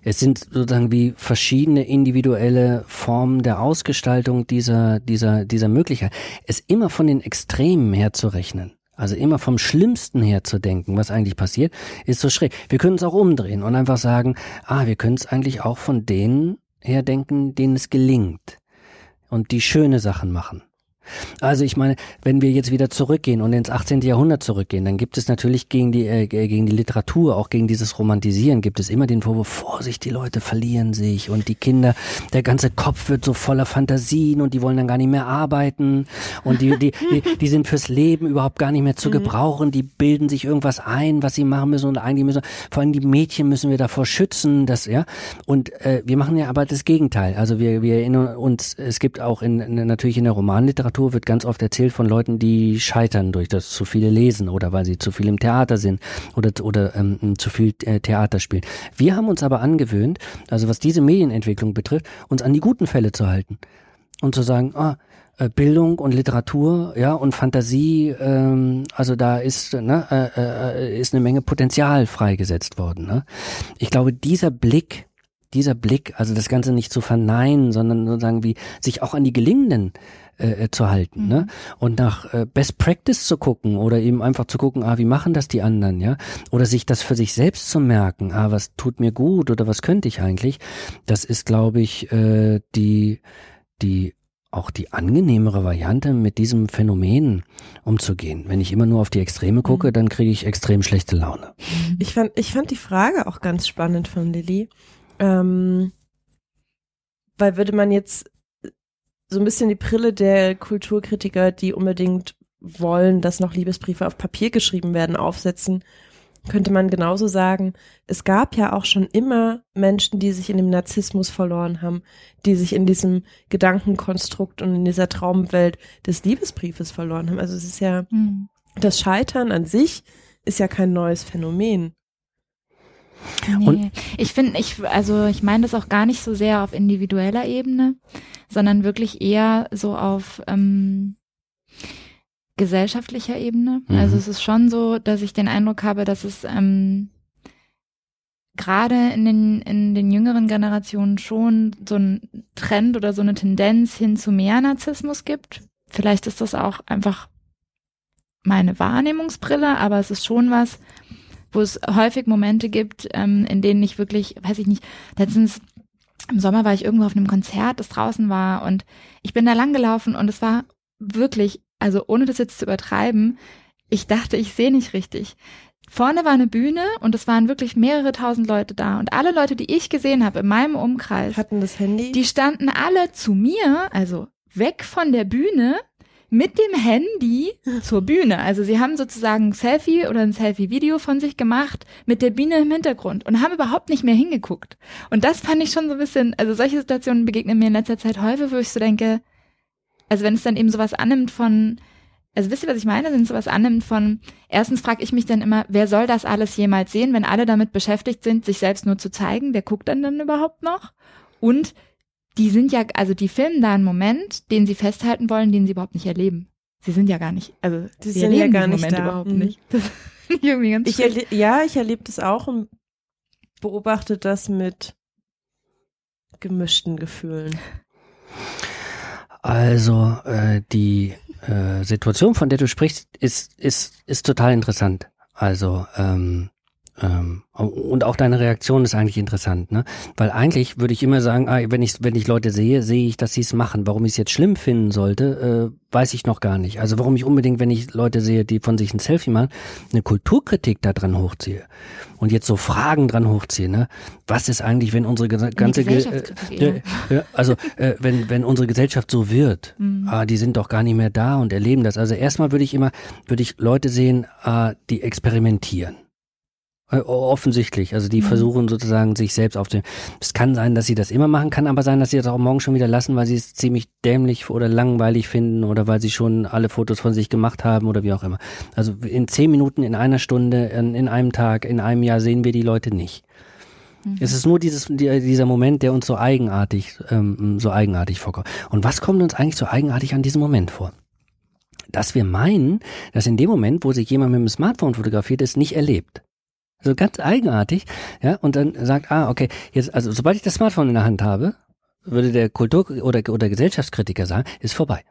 Es sind sozusagen wie verschiedene individuelle Formen der Ausgestaltung dieser, dieser, dieser Möglichkeit. Es immer von den Extremen her zu rechnen. Also immer vom Schlimmsten her zu denken, was eigentlich passiert, ist so schräg. Wir können es auch umdrehen und einfach sagen, ah, wir können es eigentlich auch von denen herdenken, denen es gelingt und die schöne Sachen machen. Also ich meine, wenn wir jetzt wieder zurückgehen und ins 18. Jahrhundert zurückgehen, dann gibt es natürlich gegen die äh, gegen die Literatur, auch gegen dieses Romantisieren, gibt es immer den Vorwurf, Vorsicht, die Leute verlieren sich und die Kinder, der ganze Kopf wird so voller Fantasien und die wollen dann gar nicht mehr arbeiten und die die die, die sind fürs Leben überhaupt gar nicht mehr zu mhm. gebrauchen, die bilden sich irgendwas ein, was sie machen müssen und eigentlich müssen vor allem die Mädchen müssen wir davor schützen, das ja und äh, wir machen ja aber das Gegenteil. Also wir wir erinnern uns, es gibt auch in natürlich in der Romanliteratur Literatur wird ganz oft erzählt von Leuten, die scheitern durch das zu viele lesen oder weil sie zu viel im Theater sind oder, oder ähm, zu viel äh, Theater spielen. Wir haben uns aber angewöhnt, also was diese Medienentwicklung betrifft, uns an die guten Fälle zu halten und zu sagen, ah, äh, Bildung und Literatur, ja, und Fantasie, ähm, also da ist, ne, äh, äh, ist eine Menge Potenzial freigesetzt worden. Ne? Ich glaube, dieser Blick, dieser Blick, also das Ganze nicht zu verneinen, sondern sozusagen wie sich auch an die gelingenden äh, äh, zu halten, ne? mhm. ne? Und nach äh, Best Practice zu gucken oder eben einfach zu gucken, ah, wie machen das die anderen, ja? Oder sich das für sich selbst zu merken, ah, was tut mir gut oder was könnte ich eigentlich? Das ist, glaube ich, äh, die die auch die angenehmere Variante, mit diesem Phänomen umzugehen. Wenn ich immer nur auf die Extreme gucke, mhm. dann kriege ich extrem schlechte Laune. Ich fand, ich fand die Frage auch ganz spannend von Lilly. Ähm, weil würde man jetzt so ein bisschen die Brille der Kulturkritiker, die unbedingt wollen, dass noch Liebesbriefe auf Papier geschrieben werden, aufsetzen, könnte man genauso sagen, es gab ja auch schon immer Menschen, die sich in dem Narzissmus verloren haben, die sich in diesem Gedankenkonstrukt und in dieser Traumwelt des Liebesbriefes verloren haben. Also es ist ja, mhm. das Scheitern an sich ist ja kein neues Phänomen. Nee. Und ich finde, ich, also ich meine das auch gar nicht so sehr auf individueller Ebene, sondern wirklich eher so auf ähm, gesellschaftlicher Ebene. Mhm. Also es ist schon so, dass ich den Eindruck habe, dass es ähm, gerade in den, in den jüngeren Generationen schon so ein Trend oder so eine Tendenz hin zu mehr Narzissmus gibt. Vielleicht ist das auch einfach meine Wahrnehmungsbrille, aber es ist schon was, wo es häufig Momente gibt, ähm, in denen ich wirklich, weiß ich nicht, letztens im Sommer war ich irgendwo auf einem Konzert, das draußen war und ich bin da lang gelaufen und es war wirklich, also ohne das jetzt zu übertreiben, ich dachte, ich sehe nicht richtig. Vorne war eine Bühne und es waren wirklich mehrere tausend Leute da und alle Leute, die ich gesehen habe in meinem Umkreis, hatten das Handy. Die standen alle zu mir, also weg von der Bühne mit dem Handy zur Bühne. Also sie haben sozusagen ein Selfie oder ein Selfie-Video von sich gemacht mit der Bühne im Hintergrund und haben überhaupt nicht mehr hingeguckt. Und das fand ich schon so ein bisschen, also solche Situationen begegnen mir in letzter Zeit häufig, wo ich so denke, also wenn es dann eben sowas annimmt von, also wisst ihr, was ich meine? Wenn es sowas annimmt von, erstens frage ich mich dann immer, wer soll das alles jemals sehen, wenn alle damit beschäftigt sind, sich selbst nur zu zeigen, wer guckt dann dann überhaupt noch? Und die sind ja, also die filmen da einen Moment, den sie festhalten wollen, den sie überhaupt nicht erleben. Sie sind ja gar nicht, also die sind ja gar nicht Moment da. überhaupt mhm. nicht. Irgendwie ganz Ich erle ja, ich erlebe das auch und beobachte das mit gemischten Gefühlen. Also äh, die äh, Situation, von der du sprichst, ist ist ist total interessant. Also ähm, ähm, und auch deine Reaktion ist eigentlich interessant, ne? Weil eigentlich würde ich immer sagen, ah, wenn ich wenn ich Leute sehe, sehe ich, dass sie es machen. Warum ich es jetzt schlimm finden sollte, äh, weiß ich noch gar nicht. Also warum ich unbedingt, wenn ich Leute sehe, die von sich ein Selfie machen, eine Kulturkritik da dran hochziehe und jetzt so Fragen dran hochziehe, ne? Was ist eigentlich, wenn unsere ganze Ge äh, äh, also äh, wenn wenn unsere Gesellschaft so wird, mhm. ah, die sind doch gar nicht mehr da und erleben das. Also erstmal würde ich immer würde ich Leute sehen, ah, die experimentieren offensichtlich. Also die mhm. versuchen sozusagen sich selbst aufzunehmen. Es kann sein, dass sie das immer machen, kann aber sein, dass sie das auch morgen schon wieder lassen, weil sie es ziemlich dämlich oder langweilig finden oder weil sie schon alle Fotos von sich gemacht haben oder wie auch immer. Also in zehn Minuten, in einer Stunde, in, in einem Tag, in einem Jahr sehen wir die Leute nicht. Mhm. Es ist nur dieses, dieser Moment, der uns so eigenartig, ähm, so eigenartig vorkommt. Und was kommt uns eigentlich so eigenartig an diesem Moment vor? Dass wir meinen, dass in dem Moment, wo sich jemand mit dem Smartphone fotografiert, es nicht erlebt. So ganz eigenartig, ja, und dann sagt, ah, okay, jetzt, also sobald ich das Smartphone in der Hand habe, würde der Kultur- oder, oder Gesellschaftskritiker sagen, ist vorbei.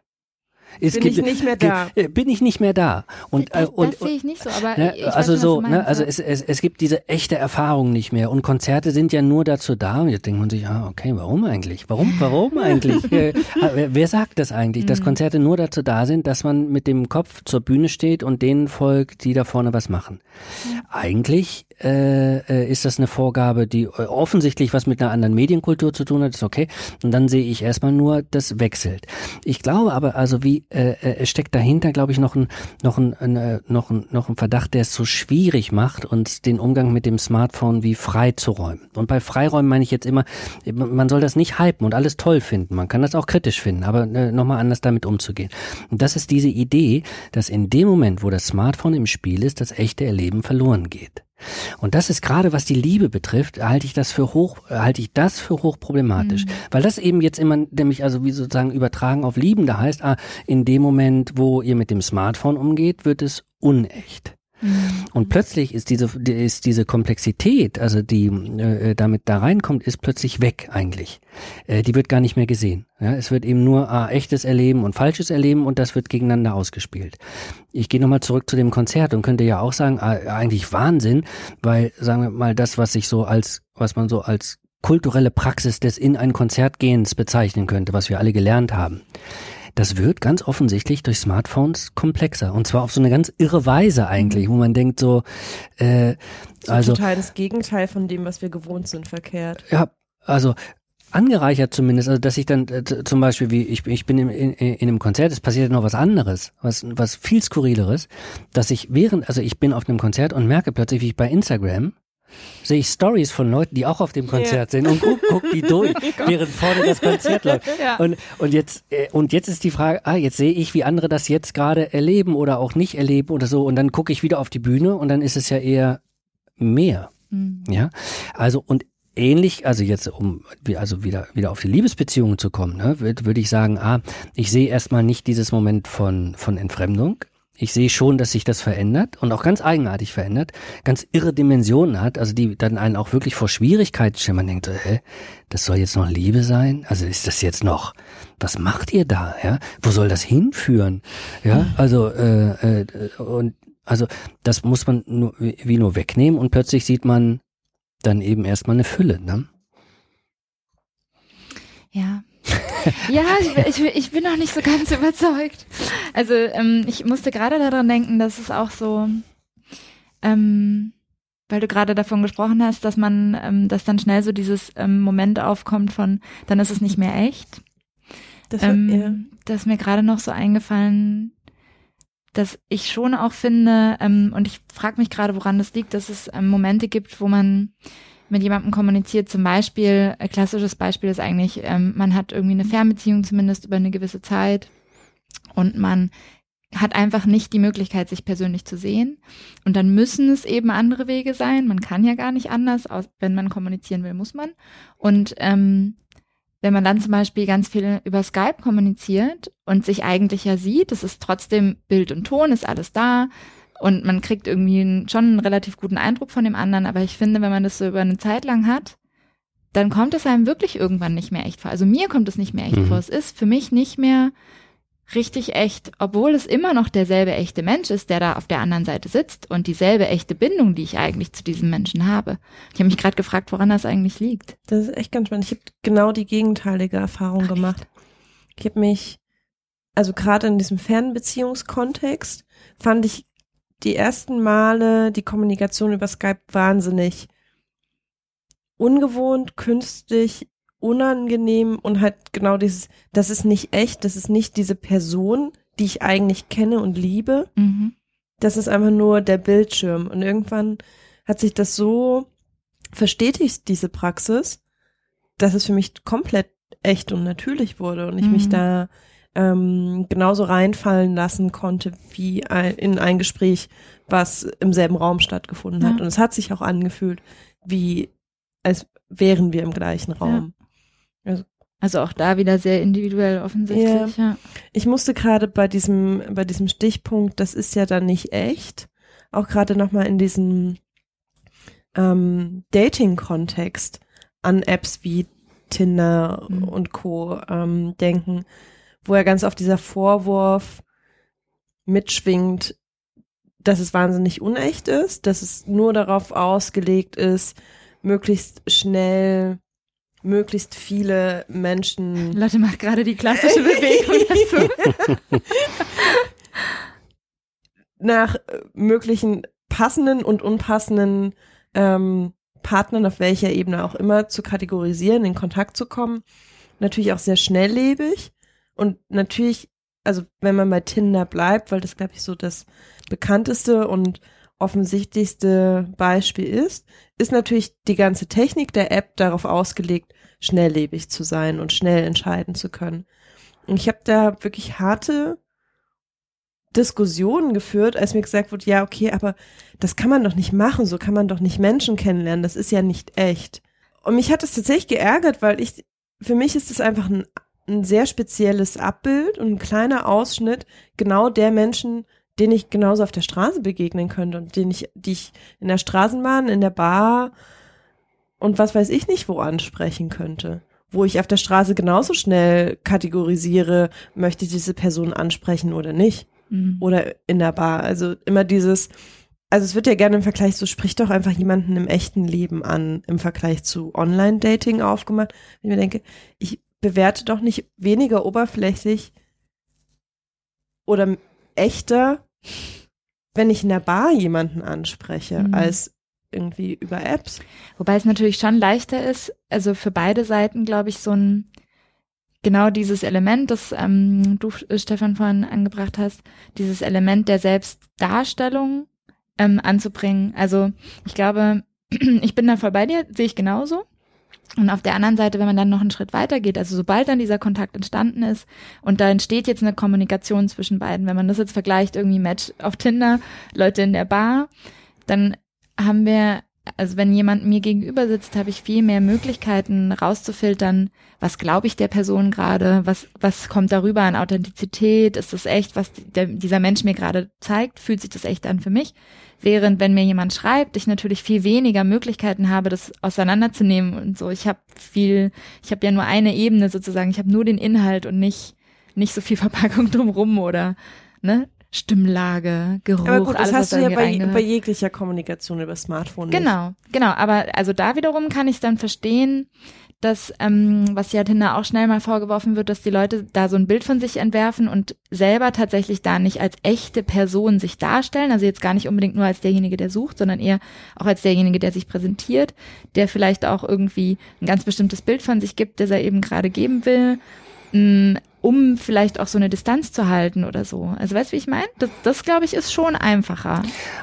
Es bin gibt, ich nicht mehr da. Äh, bin ich nicht mehr da. Und, das, äh, und, das sehe ich nicht so, aber ne, ich also weiß, so, ne, also es, es, es gibt diese echte Erfahrung nicht mehr und Konzerte sind ja nur dazu da und jetzt denkt man sich, ah, okay, warum eigentlich? Warum, warum eigentlich? äh, wer, wer sagt das eigentlich, dass mhm. Konzerte nur dazu da sind, dass man mit dem Kopf zur Bühne steht und denen folgt, die da vorne was machen? Eigentlich äh, äh, ist das eine Vorgabe, die äh, offensichtlich was mit einer anderen Medienkultur zu tun hat, ist okay. Und dann sehe ich erstmal nur, das wechselt. Ich glaube aber, also wie äh, äh, es steckt dahinter, glaube ich, noch ein, noch ein, äh, noch ein, noch ein Verdacht, der es so schwierig macht, uns den Umgang mit dem Smartphone wie frei. Und bei Freiräumen meine ich jetzt immer, man soll das nicht hypen und alles toll finden. Man kann das auch kritisch finden, aber äh, nochmal anders damit umzugehen. Und das ist diese Idee, dass in dem Moment, wo das Smartphone im Spiel ist, das echte Erleben verloren geht. Und das ist gerade, was die Liebe betrifft, halte ich das für hoch, halte ich das für hochproblematisch. Mhm. Weil das eben jetzt immer, nämlich also wie sozusagen übertragen auf Liebende heißt, ah, in dem Moment, wo ihr mit dem Smartphone umgeht, wird es unecht. Mhm. Und plötzlich ist diese, ist diese Komplexität, also die äh, damit da reinkommt, ist plötzlich weg eigentlich. Äh, die wird gar nicht mehr gesehen. Ja, es wird eben nur ah, echtes Erleben und falsches Erleben und das wird gegeneinander ausgespielt. Ich gehe nochmal zurück zu dem Konzert und könnte ja auch sagen, ah, eigentlich Wahnsinn, weil, sagen wir mal, das, was sich so als, was man so als kulturelle Praxis des in ein Konzert gehens bezeichnen könnte, was wir alle gelernt haben das wird ganz offensichtlich durch Smartphones komplexer. Und zwar auf so eine ganz irre Weise eigentlich, wo man denkt so, äh, so also. Total das Gegenteil von dem, was wir gewohnt sind, verkehrt. Ja, also angereichert zumindest, also dass ich dann äh, zum Beispiel, wie ich, ich bin in, in, in einem Konzert, es passiert noch was anderes, was, was viel skurrileres, dass ich während, also ich bin auf einem Konzert und merke plötzlich, wie ich bei Instagram sehe ich Stories von Leuten, die auch auf dem Konzert ja. sind und guck, guck die durch, während vorne das Konzert läuft. Ja. Und, und jetzt äh, und jetzt ist die Frage, ah, jetzt sehe ich, wie andere das jetzt gerade erleben oder auch nicht erleben oder so und dann gucke ich wieder auf die Bühne und dann ist es ja eher mehr. Mhm. Ja? Also und ähnlich, also jetzt um also wieder wieder auf die Liebesbeziehungen zu kommen, ne, würde würd ich sagen, ah, ich sehe erstmal nicht dieses Moment von von Entfremdung, ich sehe schon, dass sich das verändert und auch ganz eigenartig verändert, ganz irre Dimensionen hat, also die dann einen auch wirklich vor Schwierigkeiten stellen. Man denkt, so, hä, das soll jetzt noch Liebe sein? Also ist das jetzt noch, was macht ihr da? Ja, wo soll das hinführen? Ja, also äh, äh, und also das muss man nur, wie nur wegnehmen und plötzlich sieht man dann eben erstmal eine Fülle. Ne? Ja, ja, ich, ich, ich, bin noch nicht so ganz überzeugt. Also ähm, ich musste gerade daran denken, dass es auch so, ähm, weil du gerade davon gesprochen hast, dass man, ähm, dass dann schnell so dieses ähm, Moment aufkommt von, dann ist es nicht mehr echt. Das, ähm, ja. das ist mir gerade noch so eingefallen, dass ich schon auch finde, ähm, und ich frage mich gerade, woran das liegt, dass es ähm, Momente gibt, wo man mit jemandem kommuniziert. Zum Beispiel, ein klassisches Beispiel ist eigentlich, ähm, man hat irgendwie eine Fernbeziehung zumindest über eine gewisse Zeit und man hat einfach nicht die Möglichkeit, sich persönlich zu sehen. Und dann müssen es eben andere Wege sein. Man kann ja gar nicht anders. Wenn man kommunizieren will, muss man. Und ähm, wenn man dann zum Beispiel ganz viel über Skype kommuniziert und sich eigentlich ja sieht, es ist trotzdem Bild und Ton, ist alles da und man kriegt irgendwie einen, schon einen relativ guten Eindruck von dem anderen, aber ich finde, wenn man das so über eine Zeit lang hat, dann kommt es einem wirklich irgendwann nicht mehr echt vor. Also mir kommt es nicht mehr echt Mhm. vor. Es ist für mich nicht mehr richtig echt, obwohl es immer noch derselbe echte Mensch ist, der da auf der anderen Seite sitzt und dieselbe echte Bindung, die ich eigentlich zu diesem Menschen habe. Ich habe mich gerade gefragt, woran das eigentlich liegt. Das ist echt ganz spannend. Ich habe genau die gegenteilige Erfahrung Ach, gemacht. Ich habe mich, also gerade in diesem Fernbeziehungskontext, fand ich die ersten Male die Kommunikation über Skype wahnsinnig ungewohnt, künstlich, unangenehm und halt genau dieses, das ist nicht echt, das ist nicht diese Person, die ich eigentlich kenne und liebe. Mhm. Das ist einfach nur der Bildschirm. Und irgendwann hat sich das so verstetigt, diese Praxis, dass es für mich komplett echt und natürlich wurde und ich mich Mhm. da ähm, genauso reinfallen lassen konnte wie ein, in ein Gespräch, was im selben Raum stattgefunden hat. Ja. Und es hat sich auch angefühlt, wie als wären wir im gleichen Raum. Also auch da wieder sehr individuell offensichtlich. Ja. Ich musste gerade bei diesem, bei diesem Stichpunkt, das ist ja dann nicht echt, auch gerade nochmal in diesem ähm, Dating-Kontext an Apps wie Tinder Mhm. und Co. Ähm, denken, wo ja ganz oft dieser Vorwurf mitschwingt, dass es wahnsinnig unecht ist, dass es nur darauf ausgelegt ist, möglichst schnell, möglichst viele Menschen Lotte macht gerade die klassische Bewegung dazu. nach äh, möglichen passenden und unpassenden ähm, Partnern, auf welcher Ebene auch immer, zu kategorisieren, in Kontakt zu kommen. Natürlich auch sehr schnelllebig und natürlich, also wenn man bei Tinder bleibt, weil das glaube ich so das bekannteste und offensichtlichste Beispiel ist, ist natürlich die ganze Technik der App darauf ausgelegt, schnelllebig zu sein und schnell entscheiden zu können. Und ich habe da wirklich harte Diskussionen geführt, als mir gesagt wurde, ja, okay, aber das kann man doch nicht machen, so kann man doch nicht Menschen kennenlernen, das ist ja nicht echt. Und mich hat es tatsächlich geärgert, weil ich, für mich ist es einfach ein, ein sehr spezielles Abbild und ein kleiner Ausschnitt genau der Menschen, denen ich genauso auf der Straße begegnen könnte und den ich, die ich in der Straßenbahn, in der Bar und was weiß ich nicht wo ansprechen könnte. Wo ich auf der Straße genauso schnell kategorisiere, möchte ich diese Person ansprechen oder nicht Mhm. oder in der Bar. Also immer dieses, also es wird ja gerne im Vergleich, so sprich doch einfach jemanden im echten Leben an, im Vergleich zu Online-Dating aufgemacht. Wenn ich mir denke, ich bewerte doch nicht weniger oberflächlich oder echter, wenn ich in der Bar jemanden anspreche, Mhm. als irgendwie über Apps. Wobei es natürlich schon leichter ist, also für beide Seiten, glaube ich, so ein genau dieses Element, das ähm, du, Stefan, vorhin angebracht hast, dieses Element der Selbstdarstellung ähm, anzubringen. Also ich glaube, ich bin da voll bei dir, sehe ich genauso. Und auf der anderen Seite, wenn man dann noch einen Schritt weiter geht, also sobald dann dieser Kontakt entstanden ist und da entsteht jetzt eine Kommunikation zwischen beiden, wenn man das jetzt vergleicht, irgendwie Match auf Tinder, Leute in der Bar, dann haben wir, also wenn jemand mir gegenüber sitzt, habe ich viel mehr Möglichkeiten rauszufiltern, was glaube ich der Person gerade, was, was kommt darüber an Authentizität, ist das echt, was der, dieser Mensch mir gerade zeigt, fühlt sich das echt an für mich? Während wenn mir jemand schreibt, ich natürlich viel weniger Möglichkeiten habe, das auseinanderzunehmen und so. Ich habe viel, ich habe ja nur eine Ebene sozusagen, ich habe nur den Inhalt und nicht, nicht so viel Verpackung drumrum oder ne? Stimmlage, Geruch, Aber gut, das alles, hast du ja bei, bei jeglicher Kommunikation über Smartphone nicht. Genau, genau. Aber also da wiederum kann ich dann verstehen, dass, ähm, was ja Tinder auch schnell mal vorgeworfen wird, dass die Leute da so ein Bild von sich entwerfen und selber tatsächlich da nicht als echte Person sich darstellen. Also jetzt gar nicht unbedingt nur als derjenige, der sucht, sondern eher auch als derjenige, der sich präsentiert, der vielleicht auch irgendwie ein ganz bestimmtes Bild von sich gibt, das er eben gerade geben will. Mh, um vielleicht auch so eine Distanz zu halten oder so. Also weißt du, wie ich meine? Das, das glaube ich, ist schon einfacher.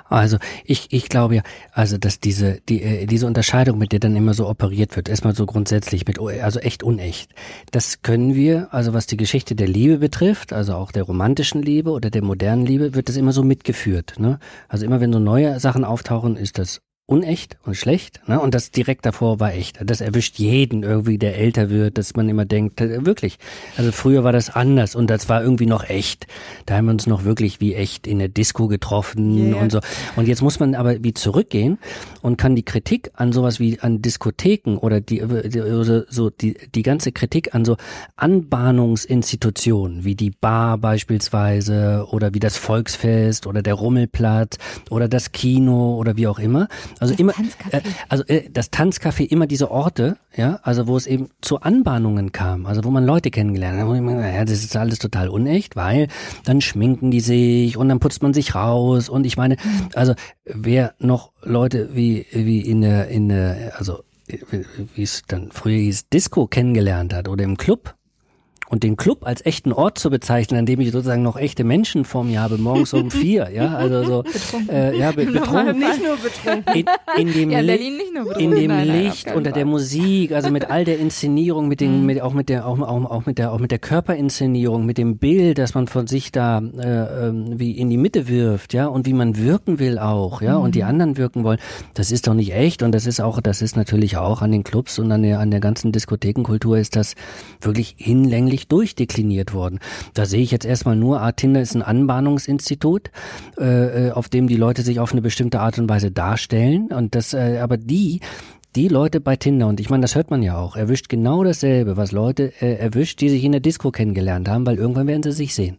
Also ich, ich glaube ja, also dass diese, die, äh, diese Unterscheidung, mit der dann immer so operiert wird, erstmal so grundsätzlich mit, also echt unecht, das können wir, also was die Geschichte der Liebe betrifft, also auch der romantischen Liebe oder der modernen Liebe, wird das immer so mitgeführt. Ne? Also immer wenn so neue Sachen auftauchen, ist das unecht und schlecht, ne? Und das direkt davor war echt. Das erwischt jeden irgendwie, der älter wird, dass man immer denkt, äh, wirklich. Also früher war das anders und das war irgendwie noch echt. Da haben wir uns noch wirklich wie echt in der Disco getroffen Yeah. und so. Und jetzt muss man aber wie zurückgehen und kann die Kritik an sowas wie an Diskotheken oder die, die so die die ganze Kritik an so Anbahnungsinstitutionen wie die Bar beispielsweise oder wie das Volksfest oder der Rummelplatz oder das Kino oder wie auch immer. Also Das immer Tanzcafé. äh, also äh, das Tanzcafé immer diese Orte, ja, also wo es eben zu Anbahnungen kam, also wo man Leute kennengelernt hat, mir, ja, das ist alles total unecht, weil dann schminken die sich und dann putzt man sich raus und ich meine, also wer noch Leute wie wie in der in der also wie wie es dann früher hieß Disco kennengelernt hat oder im Club und den Club als echten Ort zu bezeichnen, an dem ich sozusagen noch echte Menschen vor mir habe, morgens um vier, ja, also so, äh, ja, be betrunken, Nicht nur betrunken. in, in dem Ja, in Licht, Berlin nicht nur in betrunken, dem nein, nein, Licht, unter der. Musik, also mit all der Inszenierung, mit den, mit, auch mit der, auch, auch, auch mit der, auch mit der Körperinszenierung, mit dem Bild, das man von sich da äh, ähm, wie in die Mitte wirft, ja, und wie man wirken will auch, ja, und die anderen wirken wollen, das ist doch nicht echt und das ist auch, das ist natürlich auch an den Clubs und an der, an der ganzen Diskothekenkultur ist das wirklich hinlänglich durchdekliniert worden. Da sehe ich jetzt erstmal nur, ah, Tinder ist ein Anbahnungsinstitut, äh, äh, auf dem die Leute sich auf eine bestimmte Art und Weise darstellen. Und das, äh, aber die, die Leute bei Tinder, und ich meine, das hört man ja auch, erwischt genau dasselbe, was Leute äh, erwischt, die sich in der Disco kennengelernt haben, weil irgendwann werden sie sich sehen.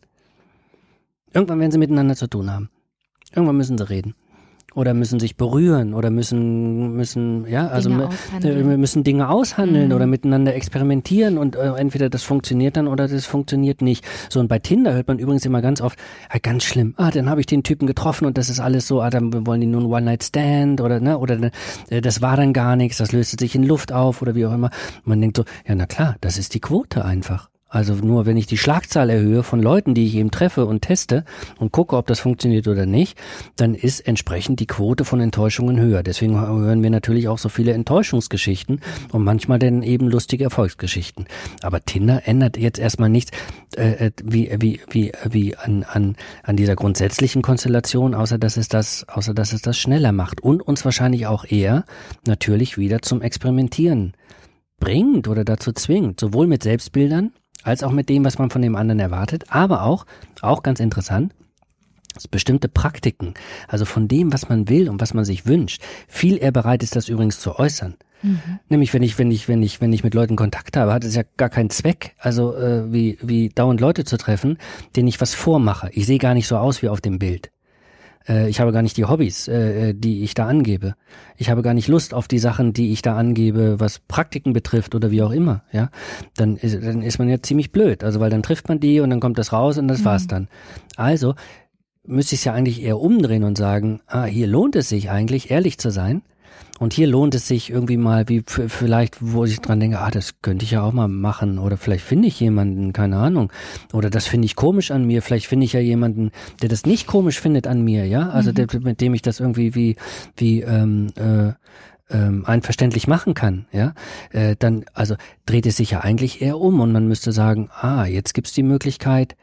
Irgendwann werden sie miteinander zu tun haben. Irgendwann müssen sie reden. Oder müssen sich berühren oder müssen, müssen, ja, also Dinge müssen Dinge aushandeln Mhm. oder miteinander experimentieren und äh, entweder das funktioniert dann oder das funktioniert nicht. So und bei Tinder hört man übrigens immer ganz oft, ah, ganz schlimm, ah, dann habe ich den Typen getroffen und das ist alles so, ah, dann wollen die nur einen One-Night-Stand oder ne, oder äh, das war dann gar nichts, das löste sich in Luft auf oder wie auch immer. Man denkt so, ja na klar, das ist die Quote einfach. Also nur wenn ich die Schlagzahl erhöhe von Leuten, die ich eben treffe und teste und gucke, ob das funktioniert oder nicht, dann ist entsprechend die Quote von Enttäuschungen höher. Deswegen hören wir natürlich auch so viele Enttäuschungsgeschichten und manchmal dann eben lustige Erfolgsgeschichten. Aber Tinder ändert jetzt erstmal nichts äh, äh, wie wie wie wie an an an dieser grundsätzlichen Konstellation, außer dass es das außer dass es das schneller macht und uns wahrscheinlich auch eher natürlich wieder zum Experimentieren bringt oder dazu zwingt, sowohl mit Selbstbildern als auch mit dem, was man von dem anderen erwartet, aber auch, auch ganz interessant, bestimmte Praktiken, also von dem, was man will und was man sich wünscht, viel eher bereit ist, das übrigens zu äußern. Nämlich, wenn ich, wenn ich, wenn ich, wenn ich mit Leuten Kontakt habe, hat es ja gar keinen Zweck, also äh, wie, wie dauernd Leute zu treffen, denen ich was vormache. Ich sehe gar nicht so aus wie auf dem Bild. Äh, ich habe gar nicht die Hobbys, äh, die ich da angebe. Ich habe gar nicht Lust auf die Sachen, die ich da angebe, was Praktiken betrifft oder wie auch immer. Ja, dann ist, dann ist man ja ziemlich blöd. Also weil dann trifft man die und dann kommt das raus und das war's dann. Also müsste ich es ja eigentlich eher umdrehen und sagen, ah, hier lohnt es sich eigentlich, ehrlich zu sein. Und hier lohnt es sich irgendwie mal, wie vielleicht, wo ich dran denke, ah, das könnte ich ja auch mal machen. Oder vielleicht finde ich jemanden, keine Ahnung. Oder das finde ich komisch an mir. Vielleicht finde ich ja jemanden, der das nicht komisch findet an mir, ja. Also der, mit dem ich das irgendwie wie, wie, ähm, äh, ähm, einverständlich machen kann, ja, äh, dann also dreht es sich ja eigentlich eher um und man müsste sagen, ah, jetzt gibt's die Möglichkeit,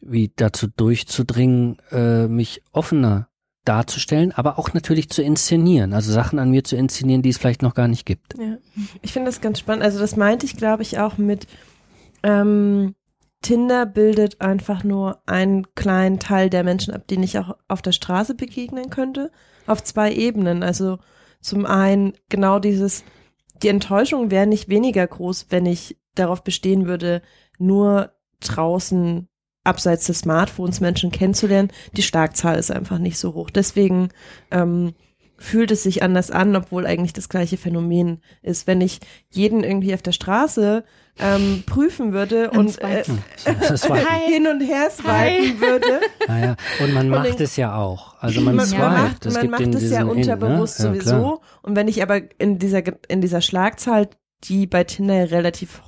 wie dazu durchzudringen, äh, mich offener darzustellen, aber auch natürlich zu inszenieren, also Sachen an mir zu inszenieren, die es vielleicht noch gar nicht gibt. Ja. Ich finde das ganz spannend. Also das meinte ich, glaube ich, auch mit ähm, Tinder bildet einfach nur einen kleinen Teil der Menschen ab, denen ich auch auf der Straße begegnen könnte, auf zwei Ebenen. Also zum einen genau dieses, die Enttäuschung wäre nicht weniger groß, wenn ich darauf bestehen würde, nur draußen abseits des Smartphones Menschen kennenzulernen. Die Schlagzahl ist einfach nicht so hoch. Deswegen ähm, fühlt es sich anders an, obwohl eigentlich das gleiche Phänomen ist. Wenn ich jeden irgendwie auf der Straße ähm, prüfen würde und äh. Das war, hin und her swipen würde, naja, und man Und macht den- es ja auch. Also man, man, swipet. man macht, es man macht es ja In, unterbewusst ne? ja, sowieso. klar. Und wenn ich aber in dieser in dieser Schlagzahl, die bei Tinder relativ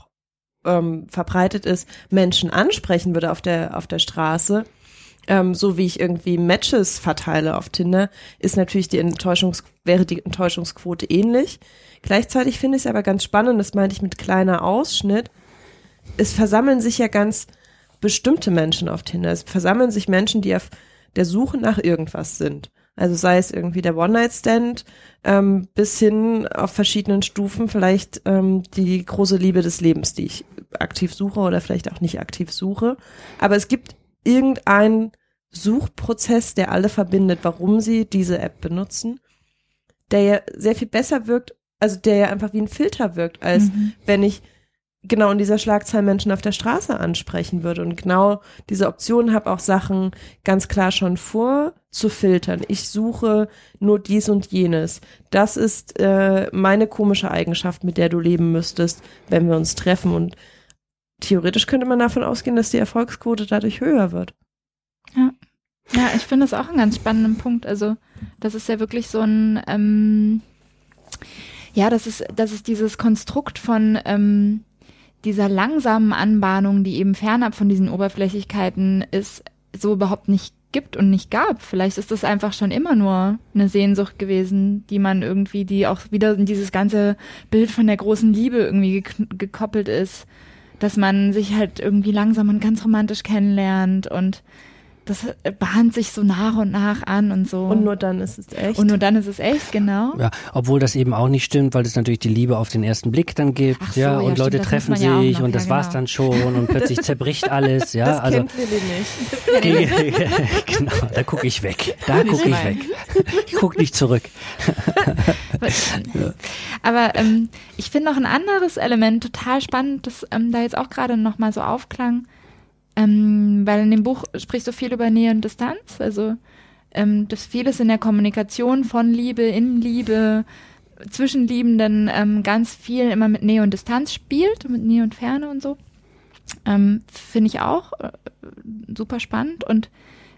ähm, verbreitet ist, Menschen ansprechen würde auf der auf der Straße, ähm, so wie ich irgendwie Matches verteile auf Tinder, ist natürlich die Enttäuschungs wäre die Enttäuschungsquote ähnlich. Gleichzeitig finde ich es aber ganz spannend, das meinte ich mit kleiner Ausschnitt. Es versammeln sich ja ganz bestimmte Menschen auf Tinder. Es versammeln sich Menschen, die auf der Suche nach irgendwas sind. Also sei es irgendwie der One-Night-Stand ähm, bis hin auf verschiedenen Stufen vielleicht ähm, die große Liebe des Lebens, die ich aktiv suche oder vielleicht auch nicht aktiv suche. Aber es gibt irgendeinen Suchprozess, der alle verbindet, warum sie diese App benutzen, der ja sehr viel besser wirkt, also der ja einfach wie ein Filter wirkt, als Mhm. wenn ich genau in dieser Schlagzahl Menschen auf der Straße ansprechen würde und genau diese Option habe, auch Sachen ganz klar schon vorzufiltern. Ich suche nur dies und jenes. Das ist äh, meine komische Eigenschaft, mit der du leben müsstest, wenn wir uns treffen. Und theoretisch könnte man davon ausgehen, dass die Erfolgsquote dadurch höher wird. Ja, ich finde das auch einen ganz spannenden Punkt. Also, das ist ja wirklich so ein, ähm, ja, das ist, das ist dieses Konstrukt von ähm, dieser langsamen Anbahnung, die eben fernab von diesen Oberflächlichkeiten ist, so überhaupt nicht gibt und nicht gab. Vielleicht ist das einfach schon immer nur eine Sehnsucht gewesen, die man irgendwie, die auch wieder in dieses ganze Bild von der großen Liebe irgendwie gek- gekoppelt ist, dass man sich halt irgendwie langsam und ganz romantisch kennenlernt und das bahnt sich so nach und nach an und so. Und nur dann ist es echt. Und nur dann ist es echt, genau. Ja, obwohl das eben auch nicht stimmt, weil es natürlich die Liebe auf den ersten Blick dann gibt, Ach so, ja, ja, und stimmt, Leute das treffen man ja sich noch, und das ja, war's genau. dann schon und plötzlich zerbricht alles, ja, das also kennt Lilly nicht. genau, da gucke ich weg, da gucke ich weg, ich gucke nicht zurück. Aber ähm, ich finde noch ein anderes Element total spannend, das ähm, da jetzt auch gerade noch mal so aufklang, ähm, weil in dem Buch sprichst du viel über Nähe und Distanz, also ähm, dass vieles in der Kommunikation von Liebe, in Liebe, zwischen Liebenden ähm, ganz viel immer mit Nähe und Distanz spielt, mit Nähe und Ferne und so. Ähm, finde ich auch äh, super spannend und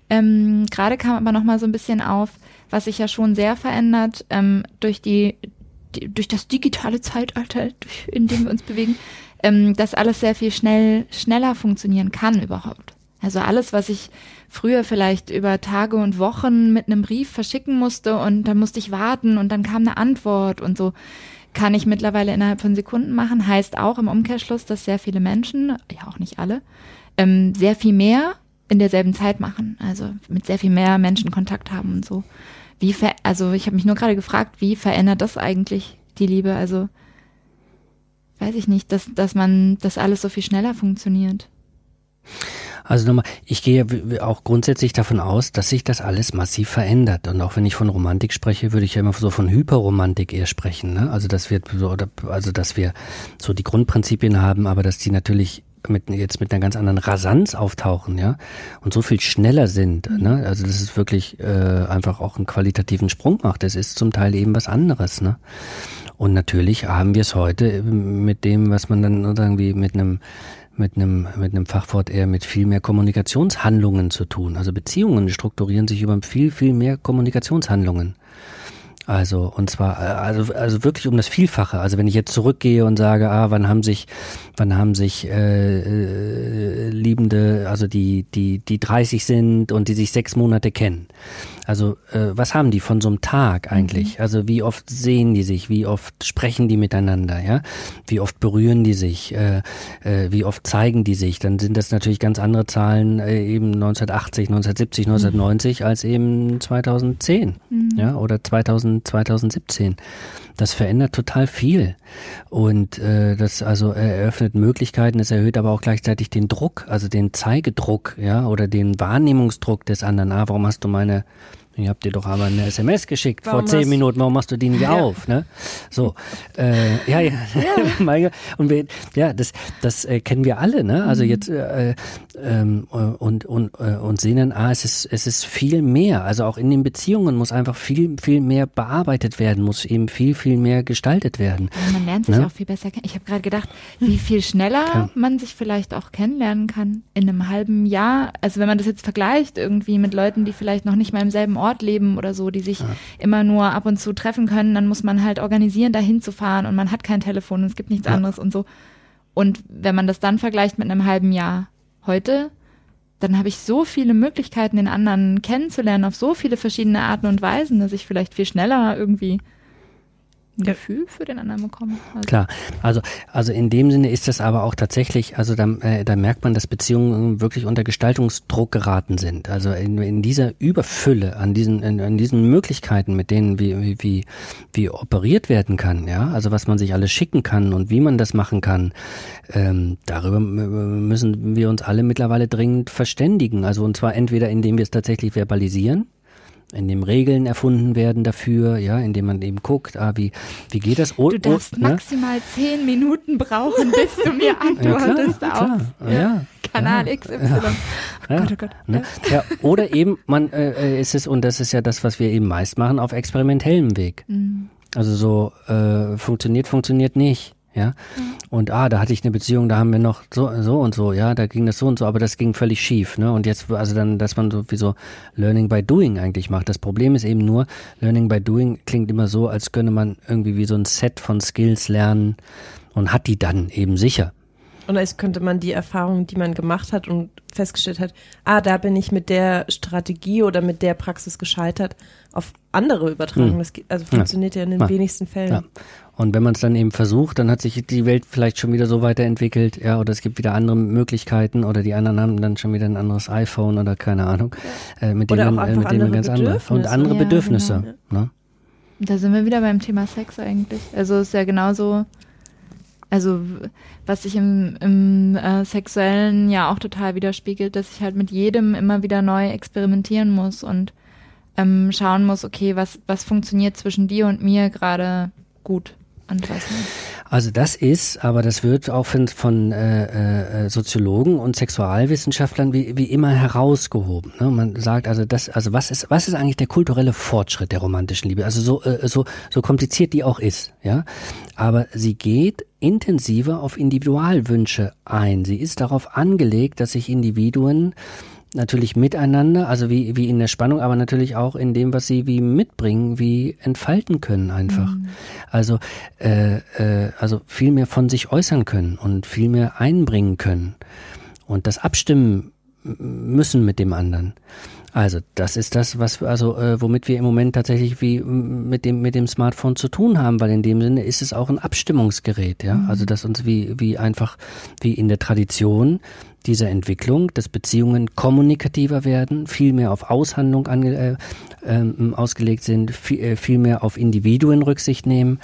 ähm, gerade kam aber noch mal so ein bisschen auf, was sich ja schon sehr verändert ähm, durch die, die durch das digitale Zeitalter, in dem wir uns bewegen, ähm, dass alles sehr viel schnell schneller funktionieren kann überhaupt. Also alles, was ich früher vielleicht über Tage und Wochen mit einem Brief verschicken musste und dann musste ich warten und dann kam eine Antwort und so, kann ich mittlerweile innerhalb von Sekunden machen. Heißt auch im Umkehrschluss, dass sehr viele Menschen, ja auch nicht alle, ähm, sehr viel mehr in derselben Zeit machen. Also mit sehr viel mehr Menschen Kontakt haben und so. Wie ver also ich habe mich nur gerade gefragt, wie verändert das eigentlich die Liebe? Also weiß ich nicht, dass, dass man, dass alles so viel schneller funktioniert. Also nochmal, ich gehe auch grundsätzlich davon aus, dass sich das alles massiv verändert. Und auch wenn ich von Romantik spreche, würde ich ja immer so von Hyperromantik eher sprechen. Ne? Also dass wir so, also dass wir so die Grundprinzipien haben, aber dass die natürlich mit, jetzt mit einer ganz anderen Rasanz auftauchen, ja, und so viel schneller sind, ne? Also dass es wirklich äh, einfach auch einen qualitativen Sprung macht. Das ist zum Teil eben was anderes, ne? Und natürlich haben wir es heute mit dem, was man dann irgendwie mit einem mit einem mit einem Fachwort eher mit viel mehr Kommunikationshandlungen zu tun. Also Beziehungen strukturieren sich über viel viel mehr Kommunikationshandlungen. Also und zwar äh, also also wirklich um das Vielfache. Also wenn ich jetzt zurückgehe und sage, ah, wann haben sich wann haben sich äh, äh, Liebende, also die die die 30 sind und die sich sechs Monate kennen. Also äh, was haben die von so einem Tag eigentlich? Also wie oft sehen die sich? Wie oft sprechen die miteinander? Ja, wie oft berühren die sich? Äh, äh, wie oft zeigen die sich? Dann sind das natürlich ganz andere Zahlen äh, eben 1980, 1970, 1990 als eben 2010, ja oder 2000, 2017. Das verändert total viel und äh, das also eröffnet Möglichkeiten, es erhöht aber auch gleichzeitig den Druck, also den Zeigedruck, ja oder den Wahrnehmungsdruck des anderen. Ah, warum hast du meine ich hab dir doch aber eine SMS geschickt Warum vor zehn Minuten, warum machst du die nicht auf? Ne? So, äh, ja, ja, Gott. und wir, ja, das, das äh, kennen wir alle, ne? Also jetzt äh, ähm, äh, und und äh, und sehen dann, ah, es ist es ist viel mehr. Also auch in den Beziehungen muss einfach viel viel mehr bearbeitet werden, muss eben viel viel mehr gestaltet werden. Und man lernt sich Ne? auch viel besser kennen. Ich habe gerade gedacht, wie viel schneller Ja. man sich vielleicht auch kennenlernen kann in einem halben Jahr. Also wenn man das jetzt vergleicht irgendwie mit Leuten, die vielleicht noch nicht mal im selben Ort leben oder so, die sich immer nur ab und zu treffen können, dann muss man halt organisieren, dahin zu fahren und man hat kein Telefon und es gibt nichts Ja. anderes und so. Und wenn man das dann vergleicht mit einem halben Jahr heute, dann habe ich so viele Möglichkeiten, den anderen kennenzulernen auf so viele verschiedene Arten und Weisen, dass ich vielleicht viel schneller irgendwie ein Gefühl für den anderen bekommen. Also. Klar, also also in dem Sinne ist das aber auch tatsächlich, also da, äh, da merkt man, dass Beziehungen wirklich unter Gestaltungsdruck geraten sind. Also in, in dieser Überfülle an diesen in, in diesen Möglichkeiten, mit denen wie, wie wie operiert werden kann, ja, also was man sich alles schicken kann und wie man das machen kann, ähm, darüber müssen wir uns alle mittlerweile dringend verständigen. Also und zwar entweder indem wir es tatsächlich verbalisieren, in dem Regeln erfunden werden dafür, ja, indem man eben guckt, ah, wie, wie geht das? Oh, du darfst oh, maximal ja? zehn Minuten brauchen, bis du mir antwortest ja, klar, auf klar. Ja, Kanal XY. Ja. Oh Gott, oh Gott. Ne? Ja. oder eben, man äh, ist es, und das ist ja das, was wir eben meist machen, auf experimentellem Weg. Mhm. Also so äh, funktioniert, funktioniert nicht. Ja. Und ah, da hatte ich eine Beziehung, da haben wir noch so, so und so, ja, da ging das so und so, aber das ging völlig schief, ne? Und jetzt, also dann, dass man so wie so Learning by Doing eigentlich macht. Das Problem ist eben nur, Learning by Doing klingt immer so, als könne man irgendwie wie so ein Set von Skills lernen und hat die dann eben sicher. Und als könnte man die Erfahrungen, die man gemacht hat und festgestellt hat, ah, da bin ich mit der Strategie oder mit der Praxis gescheitert, auf andere übertragen. Hm. Das also funktioniert ja, ja in den ja. wenigsten Fällen. Ja. Und wenn man es dann eben versucht, dann hat sich die Welt vielleicht schon wieder so weiterentwickelt, ja, oder es gibt wieder andere Möglichkeiten oder die anderen haben dann schon wieder ein anderes iPhone oder keine Ahnung, äh, mit oder denen man, äh, mit denen man ganz andere und andere ja, Bedürfnisse. Genau. Ne? Da sind wir wieder beim Thema Sex eigentlich. Also ist ja genauso, also was sich im, im äh, Sexuellen ja auch total widerspiegelt, dass ich halt mit jedem immer wieder neu experimentieren muss und ähm, schauen muss, okay, was, was funktioniert zwischen dir und mir gerade gut? Also das ist, aber das wird auch von, von äh, äh, Soziologen und Sexualwissenschaftlern wie, wie immer herausgehoben. Ne? Man sagt also das, also was ist, was ist eigentlich der kulturelle Fortschritt der romantischen Liebe? Also so, äh, so, so kompliziert die auch ist, ja. Aber sie geht intensiver auf Individualwünsche ein. Sie ist darauf angelegt, dass sich Individuen natürlich miteinander, also wie, wie in der Spannung, aber natürlich auch in dem, was sie wie mitbringen, wie entfalten können einfach. Mhm. Also, äh, äh, also viel mehr von sich äußern können und viel mehr einbringen können und das abstimmen müssen mit dem anderen. Also das ist das, was also äh, womit wir im Moment tatsächlich wie mit dem mit dem Smartphone zu tun haben, weil in dem Sinne ist es auch ein Abstimmungsgerät, ja. Mhm. Also dass uns wie wie einfach wie in der Tradition dieser Entwicklung, dass Beziehungen kommunikativer werden, viel mehr auf Aushandlung ange, äh, äh, ausgelegt sind, viel, äh, viel mehr auf Individuen Rücksicht nehmen,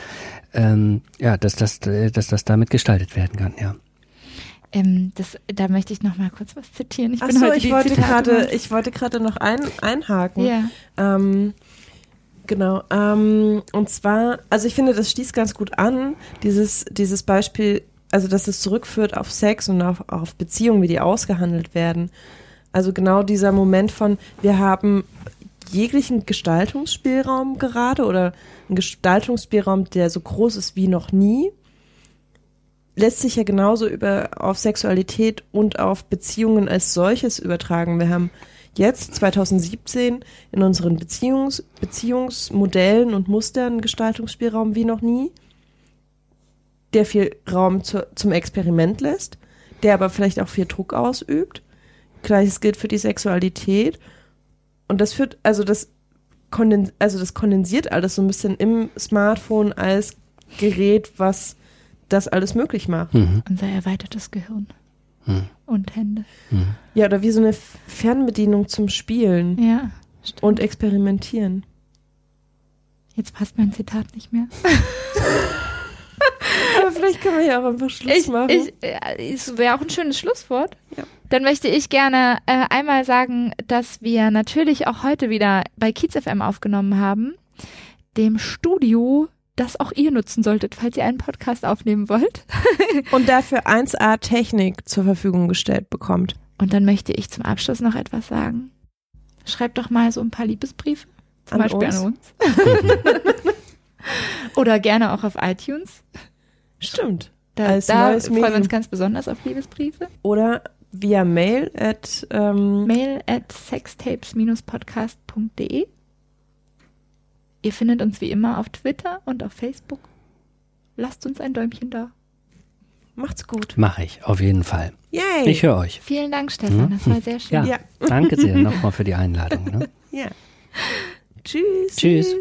ähm, ja, dass das, äh, dass das damit gestaltet werden kann, ja. Ähm, das, da möchte ich noch mal kurz was zitieren. Ich, Ach bin so, heute ich, wollte grade, ich wollte gerade noch ein, einhaken. Ja. Ähm, genau. Ähm, und zwar, also ich finde, das schließt ganz gut an, dieses, dieses Beispiel also dass es zurückführt auf Sex und auf, auf Beziehungen, wie die ausgehandelt werden. Also genau dieser Moment von, wir haben jeglichen Gestaltungsspielraum gerade oder einen Gestaltungsspielraum, der so groß ist wie noch nie, lässt sich ja genauso über auf Sexualität und auf Beziehungen als solches übertragen. Wir haben jetzt 2017 in unseren Beziehungs Beziehungsmodellen und Mustern Gestaltungsspielraum wie noch nie der viel Raum zu, zum Experiment lässt, der aber vielleicht auch viel Druck ausübt. Gleiches gilt für die Sexualität. Und das führt, also das, also das kondensiert alles so ein bisschen im Smartphone als Gerät, was das alles möglich macht. Mhm. Unser erweitertes Gehirn. Mhm. Und Hände. Mhm. Ja, oder wie so eine Fernbedienung zum Spielen. Ja. Stimmt. Und experimentieren. Jetzt passt mein Zitat nicht mehr. Aber vielleicht können wir ja auch einfach Schluss ich, machen. Ich, äh, es wäre auch ein schönes Schlusswort. Ja. Dann möchte ich gerne äh, einmal sagen, dass wir natürlich auch heute wieder bei Kiez FM aufgenommen haben, dem Studio, das auch ihr nutzen solltet, falls ihr einen Podcast aufnehmen wollt. Und dafür 1A Technik zur Verfügung gestellt bekommt. Und dann möchte ich zum Abschluss noch etwas sagen. Schreibt doch mal so ein paar Liebesbriefe. Zum an Beispiel uns. an uns. Oder gerne auch auf iTunes. Stimmt. Da, da freuen wir uns ganz besonders auf Liebesbriefe. Oder via Mail at ähm Mail at sextapes-podcast.de. Ihr findet uns wie immer auf Twitter und auf Facebook. Lasst uns ein Däumchen da. Macht's gut. Mach ich, auf jeden Fall. Yay. Ich höre euch. Vielen Dank, Stefan. Das war sehr schön. Ja, ja. Danke sehr nochmal für die Einladung. Ne? Ja. Tschüss. Tschüss.